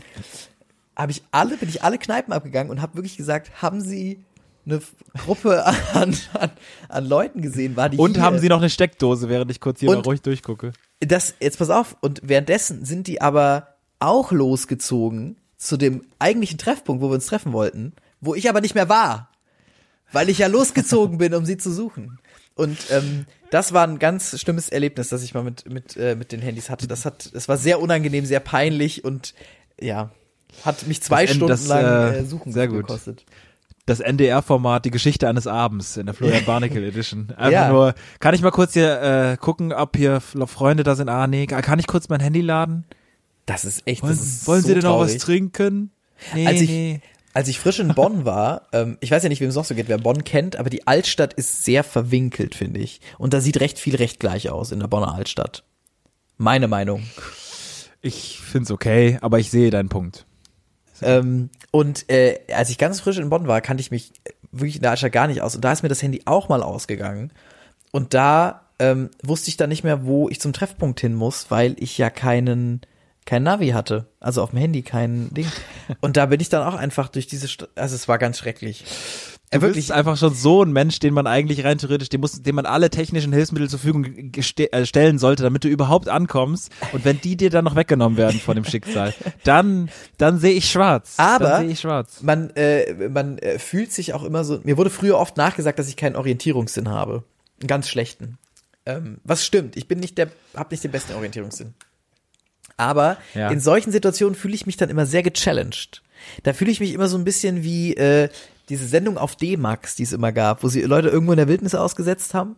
S2: Habe ich alle, bin ich alle Kneipen abgegangen und habe wirklich gesagt, haben Sie eine Gruppe an, an, an Leuten gesehen? War die
S1: Und
S2: hier?
S1: haben sie noch eine Steckdose, während ich kurz hier mal
S2: Und-
S1: ruhig durchgucke.
S2: das, jetzt pass auf, und währenddessen sind die aber auch losgezogen zu dem eigentlichen Treffpunkt, wo wir uns treffen wollten, wo ich aber nicht mehr war, weil ich ja losgezogen bin, um sie zu suchen. Und ähm, das war ein ganz schlimmes Erlebnis, das ich mal mit mit äh, mit den Handys hatte. Das hat, es war sehr unangenehm, sehr peinlich und ja, hat mich zwei
S1: Das
S2: Stunden
S1: das,
S2: lang
S1: äh,
S2: äh, suchen
S1: sehr gut.
S2: gekostet.
S1: Das NDR-Format, die Geschichte eines Abends in der Florian Barnacle Edition. Einfach
S2: Ja.
S1: nur, kann ich mal kurz hier äh, gucken, ob hier Freunde da sind? Ah, nee, kann ich kurz mein Handy laden?
S2: Das ist echt.
S1: Wollen,
S2: das ist
S1: wollen
S2: so
S1: Sie denn noch was
S2: traurig.
S1: trinken? Nee,
S2: als ich,
S1: nee.
S2: als ich frisch in Bonn war, ähm, ich weiß ja nicht, wem es noch so geht, wer Bonn kennt, aber die Altstadt ist sehr verwinkelt, finde ich. Und da sieht recht viel recht gleich aus in der Bonner Altstadt. Meine Meinung.
S1: Ich find's okay, aber ich sehe deinen Punkt.
S2: Ähm, und äh, als ich ganz frisch in Bonn war, kannte ich mich wirklich in der Altstadt gar nicht aus. Und da ist mir das Handy auch mal ausgegangen. Und da ähm, wusste ich dann nicht mehr, wo ich zum Treffpunkt hin muss, weil ich ja keinen kein Navi hatte, also auf dem Handy kein Ding. Und da bin ich dann auch einfach durch diese, St also es war ganz schrecklich.
S1: Du
S2: Äh,
S1: wirklich einfach schon so ein Mensch, den man eigentlich rein theoretisch, dem, muss, dem man alle technischen Hilfsmittel zur Verfügung äh, stellen sollte, damit du überhaupt ankommst. Und wenn die dir dann noch weggenommen werden von dem Schicksal, dann, dann sehe ich schwarz.
S2: Aber-
S1: ich schwarz.
S2: man, äh, man äh, fühlt sich auch immer so. Mir wurde früher oft nachgesagt, dass ich keinen Orientierungssinn habe. Einen ganz schlechten. Ähm, was stimmt, ich bin nicht der, hab nicht den besten Orientierungssinn. Aber
S1: Ja.
S2: in solchen Situationen fühle ich mich dann immer sehr gechallenged. Da fühle ich mich immer so ein bisschen wie äh, diese Sendung auf D-Max, die es immer gab, wo sie Leute irgendwo in der Wildnis ausgesetzt haben.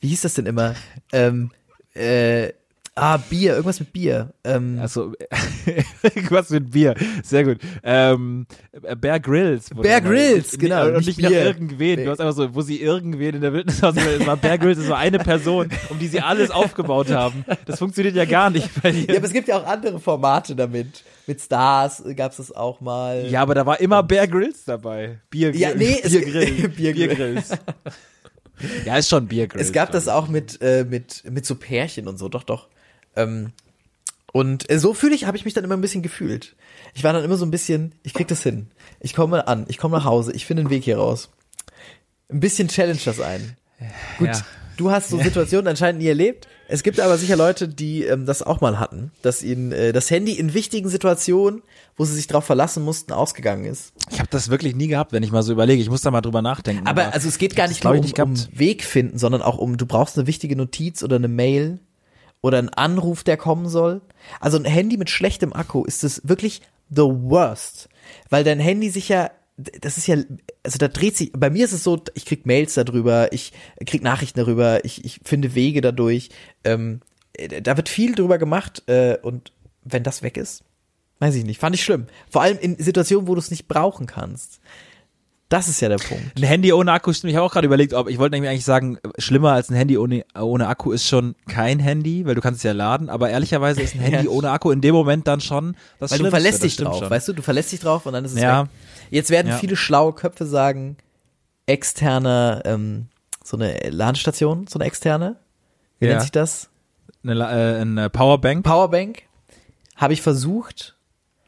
S2: Wie hieß das denn immer? ähm, äh, ah, Bier, irgendwas mit Bier. Ähm,
S1: Also, was mit Bier. Sehr gut. Ähm, Bear Grylls. wurde
S2: Bear Grylls,
S1: und-
S2: genau,
S1: Und
S2: nicht
S1: nicht nach irgendwen.
S2: Nee.
S1: Du hast einfach so, wo sie irgendwen in der Wildnis aus war Bear Grylls ist so eine Person, um die sie alles aufgebaut haben. Das funktioniert ja gar nicht bei dir.
S2: Ja, aber es gibt ja auch andere Formate damit. Mit Stars gab's das auch mal.
S1: Ja, aber da war immer Bear Grylls dabei. Bier,
S2: Ja, nee, es-
S1: Bier Grills.
S2: Bier
S1: Bier
S2: Grill.
S1: Grills. ja, ist schon Bier Grills.
S2: es gab das auch mit, äh, mit, mit so Pärchen und so, doch, doch. Ähm, und äh, so fühle ich, habe ich mich dann immer ein bisschen gefühlt. Ich war dann immer so ein bisschen, ich krieg das hin. Ich komme an, ich komme nach Hause, ich finde einen Weg hier raus. Ein bisschen challenge das ein. Gut,
S1: Ja.
S2: du hast so Situationen anscheinend nie erlebt. Es gibt aber sicher Leute, die ähm, das auch mal hatten, dass ihnen äh, das Handy in wichtigen Situationen, wo sie sich darauf verlassen mussten, ausgegangen ist.
S1: Ich habe das wirklich nie gehabt, wenn ich mal so überlege. Ich muss da mal drüber nachdenken.
S2: Aber also es geht gar nicht nur
S1: ich
S2: um,
S1: nicht
S2: um Weg finden, sondern auch um, du brauchst eine wichtige Notiz oder eine Mail oder einen Anruf, der kommen soll. Also ein Handy mit schlechtem Akku ist es wirklich the worst. Weil dein Handy sich ja, das ist ja, also da dreht sich, bei mir ist es so, ich krieg Mails darüber, ich krieg Nachrichten darüber, ich, ich finde Wege dadurch. Ähm, da wird viel drüber gemacht äh, und wenn das weg ist, weiß ich nicht, fand ich schlimm. Vor allem in Situationen, wo du es nicht brauchen kannst. Das ist ja der Punkt.
S1: Ein Handy ohne Akku stimmt. Ich habe auch gerade überlegt, ob ich wollte nämlich eigentlich sagen, schlimmer als ein Handy ohne, ohne Akku ist schon kein Handy, weil du kannst es ja laden. Aber ehrlicherweise ist ein Handy
S2: Ja.
S1: ohne Akku in dem Moment dann schon das
S2: Weil du
S1: Schlimmste,
S2: verlässt
S1: das
S2: dich drauf,
S1: schon.
S2: weißt du, du verlässt dich drauf und dann ist es
S1: Ja.
S2: weg. Jetzt werden
S1: Ja.
S2: viele schlaue Köpfe sagen, externe, ähm, so eine Ladestation, so eine externe, wie
S1: Ja.
S2: nennt sich das?
S1: Eine, äh, eine Powerbank.
S2: Powerbank. Habe ich versucht,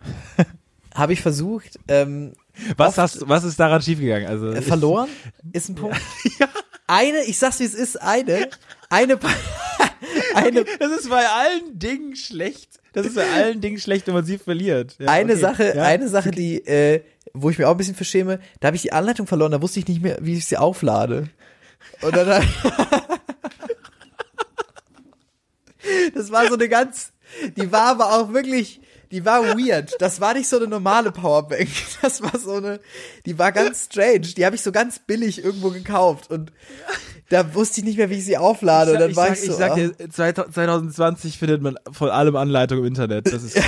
S2: habe ich versucht, ähm,
S1: Was hast, was ist daran schiefgegangen? Also
S2: äh, verloren, ist ein Punkt. Eine, ich sag's wie es ist, eine, eine, eine,
S1: Das ist bei allen Dingen schlecht. Das ist bei allen Dingen schlecht, wenn man sie verliert. Ja,
S2: eine
S1: okay.
S2: Sache,
S1: Ja.
S2: eine Sache, die, äh, wo ich mir auch ein bisschen verschäme, da habe ich die Anleitung verloren, da wusste ich nicht mehr, wie ich sie auflade. Und dann, das war so eine ganz, die war aber auch wirklich, die war weird. Das war nicht so eine normale Powerbank. Das war so eine, die war ganz strange. Die habe ich so ganz billig irgendwo gekauft und da wusste ich nicht mehr, wie ich sie auflade. Und dann
S1: ich
S2: war
S1: sag,
S2: ich so,
S1: ich sag
S2: ah.
S1: dir, 2020 findet man von allem Anleitung im Internet. Das ist Quatsch.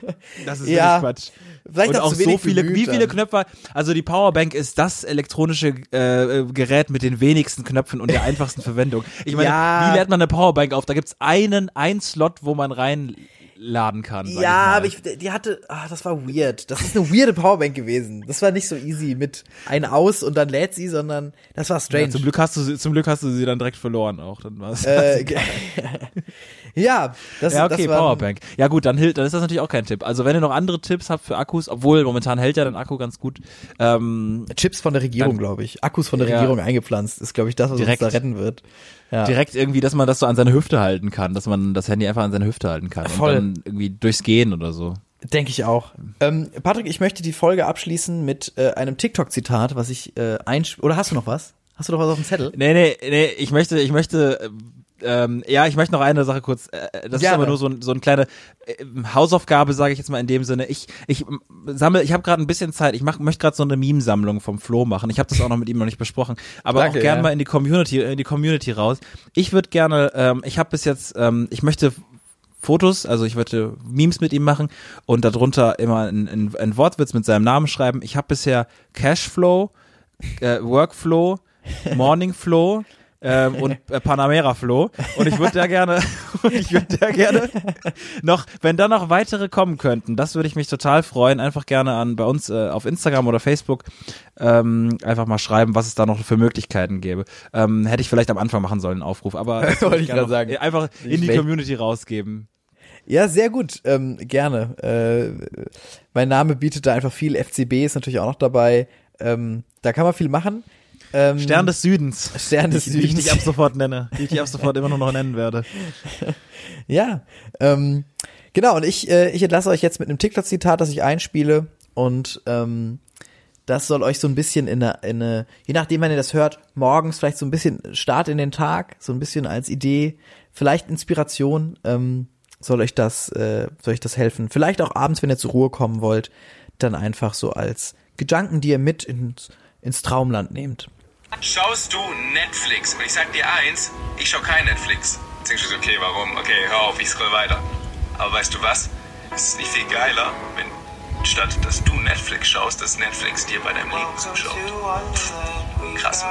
S1: Das ist
S2: Ja,
S1: Quatsch.
S2: vielleicht
S1: Und
S2: auch
S1: so viele,
S2: bemüht
S1: wie viele
S2: dann.
S1: Knöpfe, also die Powerbank ist das elektronische äh, Gerät mit den wenigsten Knöpfen und der einfachsten Verwendung. Ich meine,
S2: Ja.
S1: wie lädt man eine Powerbank auf? Da gibt's einen, ein Slot, wo man reinladen kann.
S2: Ja, aber ich, die hatte, ah, das war weird. Das ist eine weirde Powerbank gewesen. Das war nicht so easy mit ein aus und dann lädt sie, sondern das war strange.
S1: Ja, zum Glück hast du sie, zum Glück hast du sie dann direkt verloren auch. Dann war's.
S2: äh, ja, das,
S1: ja, okay,
S2: das war,
S1: Powerbank. Ja gut, dann, dann ist das natürlich auch kein Tipp. Also wenn ihr noch andere Tipps habt für Akkus, obwohl momentan hält ja dein Akku ganz gut, ähm,
S2: Chips von der Regierung, glaube ich. Akkus von der
S1: Ja.
S2: Regierung eingepflanzt, ist, glaube ich, das, was
S1: Direkt.
S2: uns da retten wird. Ja.
S1: direkt irgendwie, dass man das so an seine Hüfte halten kann, dass man das Handy einfach an seine Hüfte halten kann
S2: Voll.
S1: und dann irgendwie durchs Gehen oder so.
S2: Denke ich auch. Ähm, Patrick, ich möchte die Folge abschließen mit äh, einem TikTok-Zitat, was ich äh, einsp... Oder hast du noch was? Hast du noch was auf dem Zettel?
S1: Nee, nee, nee, ich möchte, ich möchte, äh, ähm, ja, ich möchte noch eine Sache kurz, äh, das
S2: Gerne.
S1: ist aber nur so, ein, so eine kleine äh, Hausaufgabe, sage ich jetzt mal in dem Sinne. Ich, ich sammle, ich habe gerade ein bisschen Zeit, ich mach, möchte gerade so eine Meme-Sammlung vom Flo machen. Ich habe das auch noch mit ihm noch nicht besprochen, aber
S2: Danke,
S1: auch gerne
S2: ja.
S1: mal in die Community, in die Community raus. Ich würde gerne, ähm, ich habe bis jetzt, ähm, ich möchte Fotos, also ich würde Memes mit ihm machen und darunter immer ein, ein, ein Wortwitz mit seinem Namen schreiben. Ich habe bisher Cashflow, äh, Workflow, Morningflow ähm, und äh, Panamera Flow und ich würde da gerne ich würde da gerne noch, wenn da noch weitere kommen könnten, das würde ich mich total freuen. Einfach gerne an bei uns äh, auf Instagram oder Facebook ähm, einfach mal schreiben, was es da noch für Möglichkeiten gäbe. Ähm, hätte ich vielleicht am Anfang machen sollen, einen Aufruf, aber das
S2: Wollte ich gerade sagen.
S1: einfach in die. Community rausgeben.
S2: Ja, sehr gut. Ähm, gerne. Äh, mein Name bietet da einfach viel. FCB ist natürlich auch noch dabei. Ähm, da kann man viel machen. Ähm,
S1: Stern des Südens.
S2: Stern des
S1: die, Die ich
S2: Südens.
S1: dich ab sofort nenne. Die ich dich ab sofort immer nur noch nennen werde.
S2: Ja, ähm, genau. Und ich, äh, ich entlasse euch jetzt mit einem TikTok-Zitat, das ich einspiele. Und ähm, das soll euch so ein bisschen in eine, in eine, je nachdem, wenn ihr das hört, morgens vielleicht so ein bisschen Start in den Tag, so ein bisschen als Idee, vielleicht Inspiration, ähm, soll euch das, äh, soll euch das helfen. Vielleicht auch abends, wenn ihr zur Ruhe kommen wollt, dann einfach so als Gedanken, die ihr mit ins, ins Traumland nehmt.
S5: Schaust du Netflix? Und ich sag dir eins, ich schau kein Netflix. Jetzt denkst du okay, warum? Okay, hör auf, ich scroll weiter. Aber weißt du was? Es ist nicht viel geiler, wenn statt dass du Netflix schaust, dass Netflix dir bei deinem Leben zuschaut. Krass.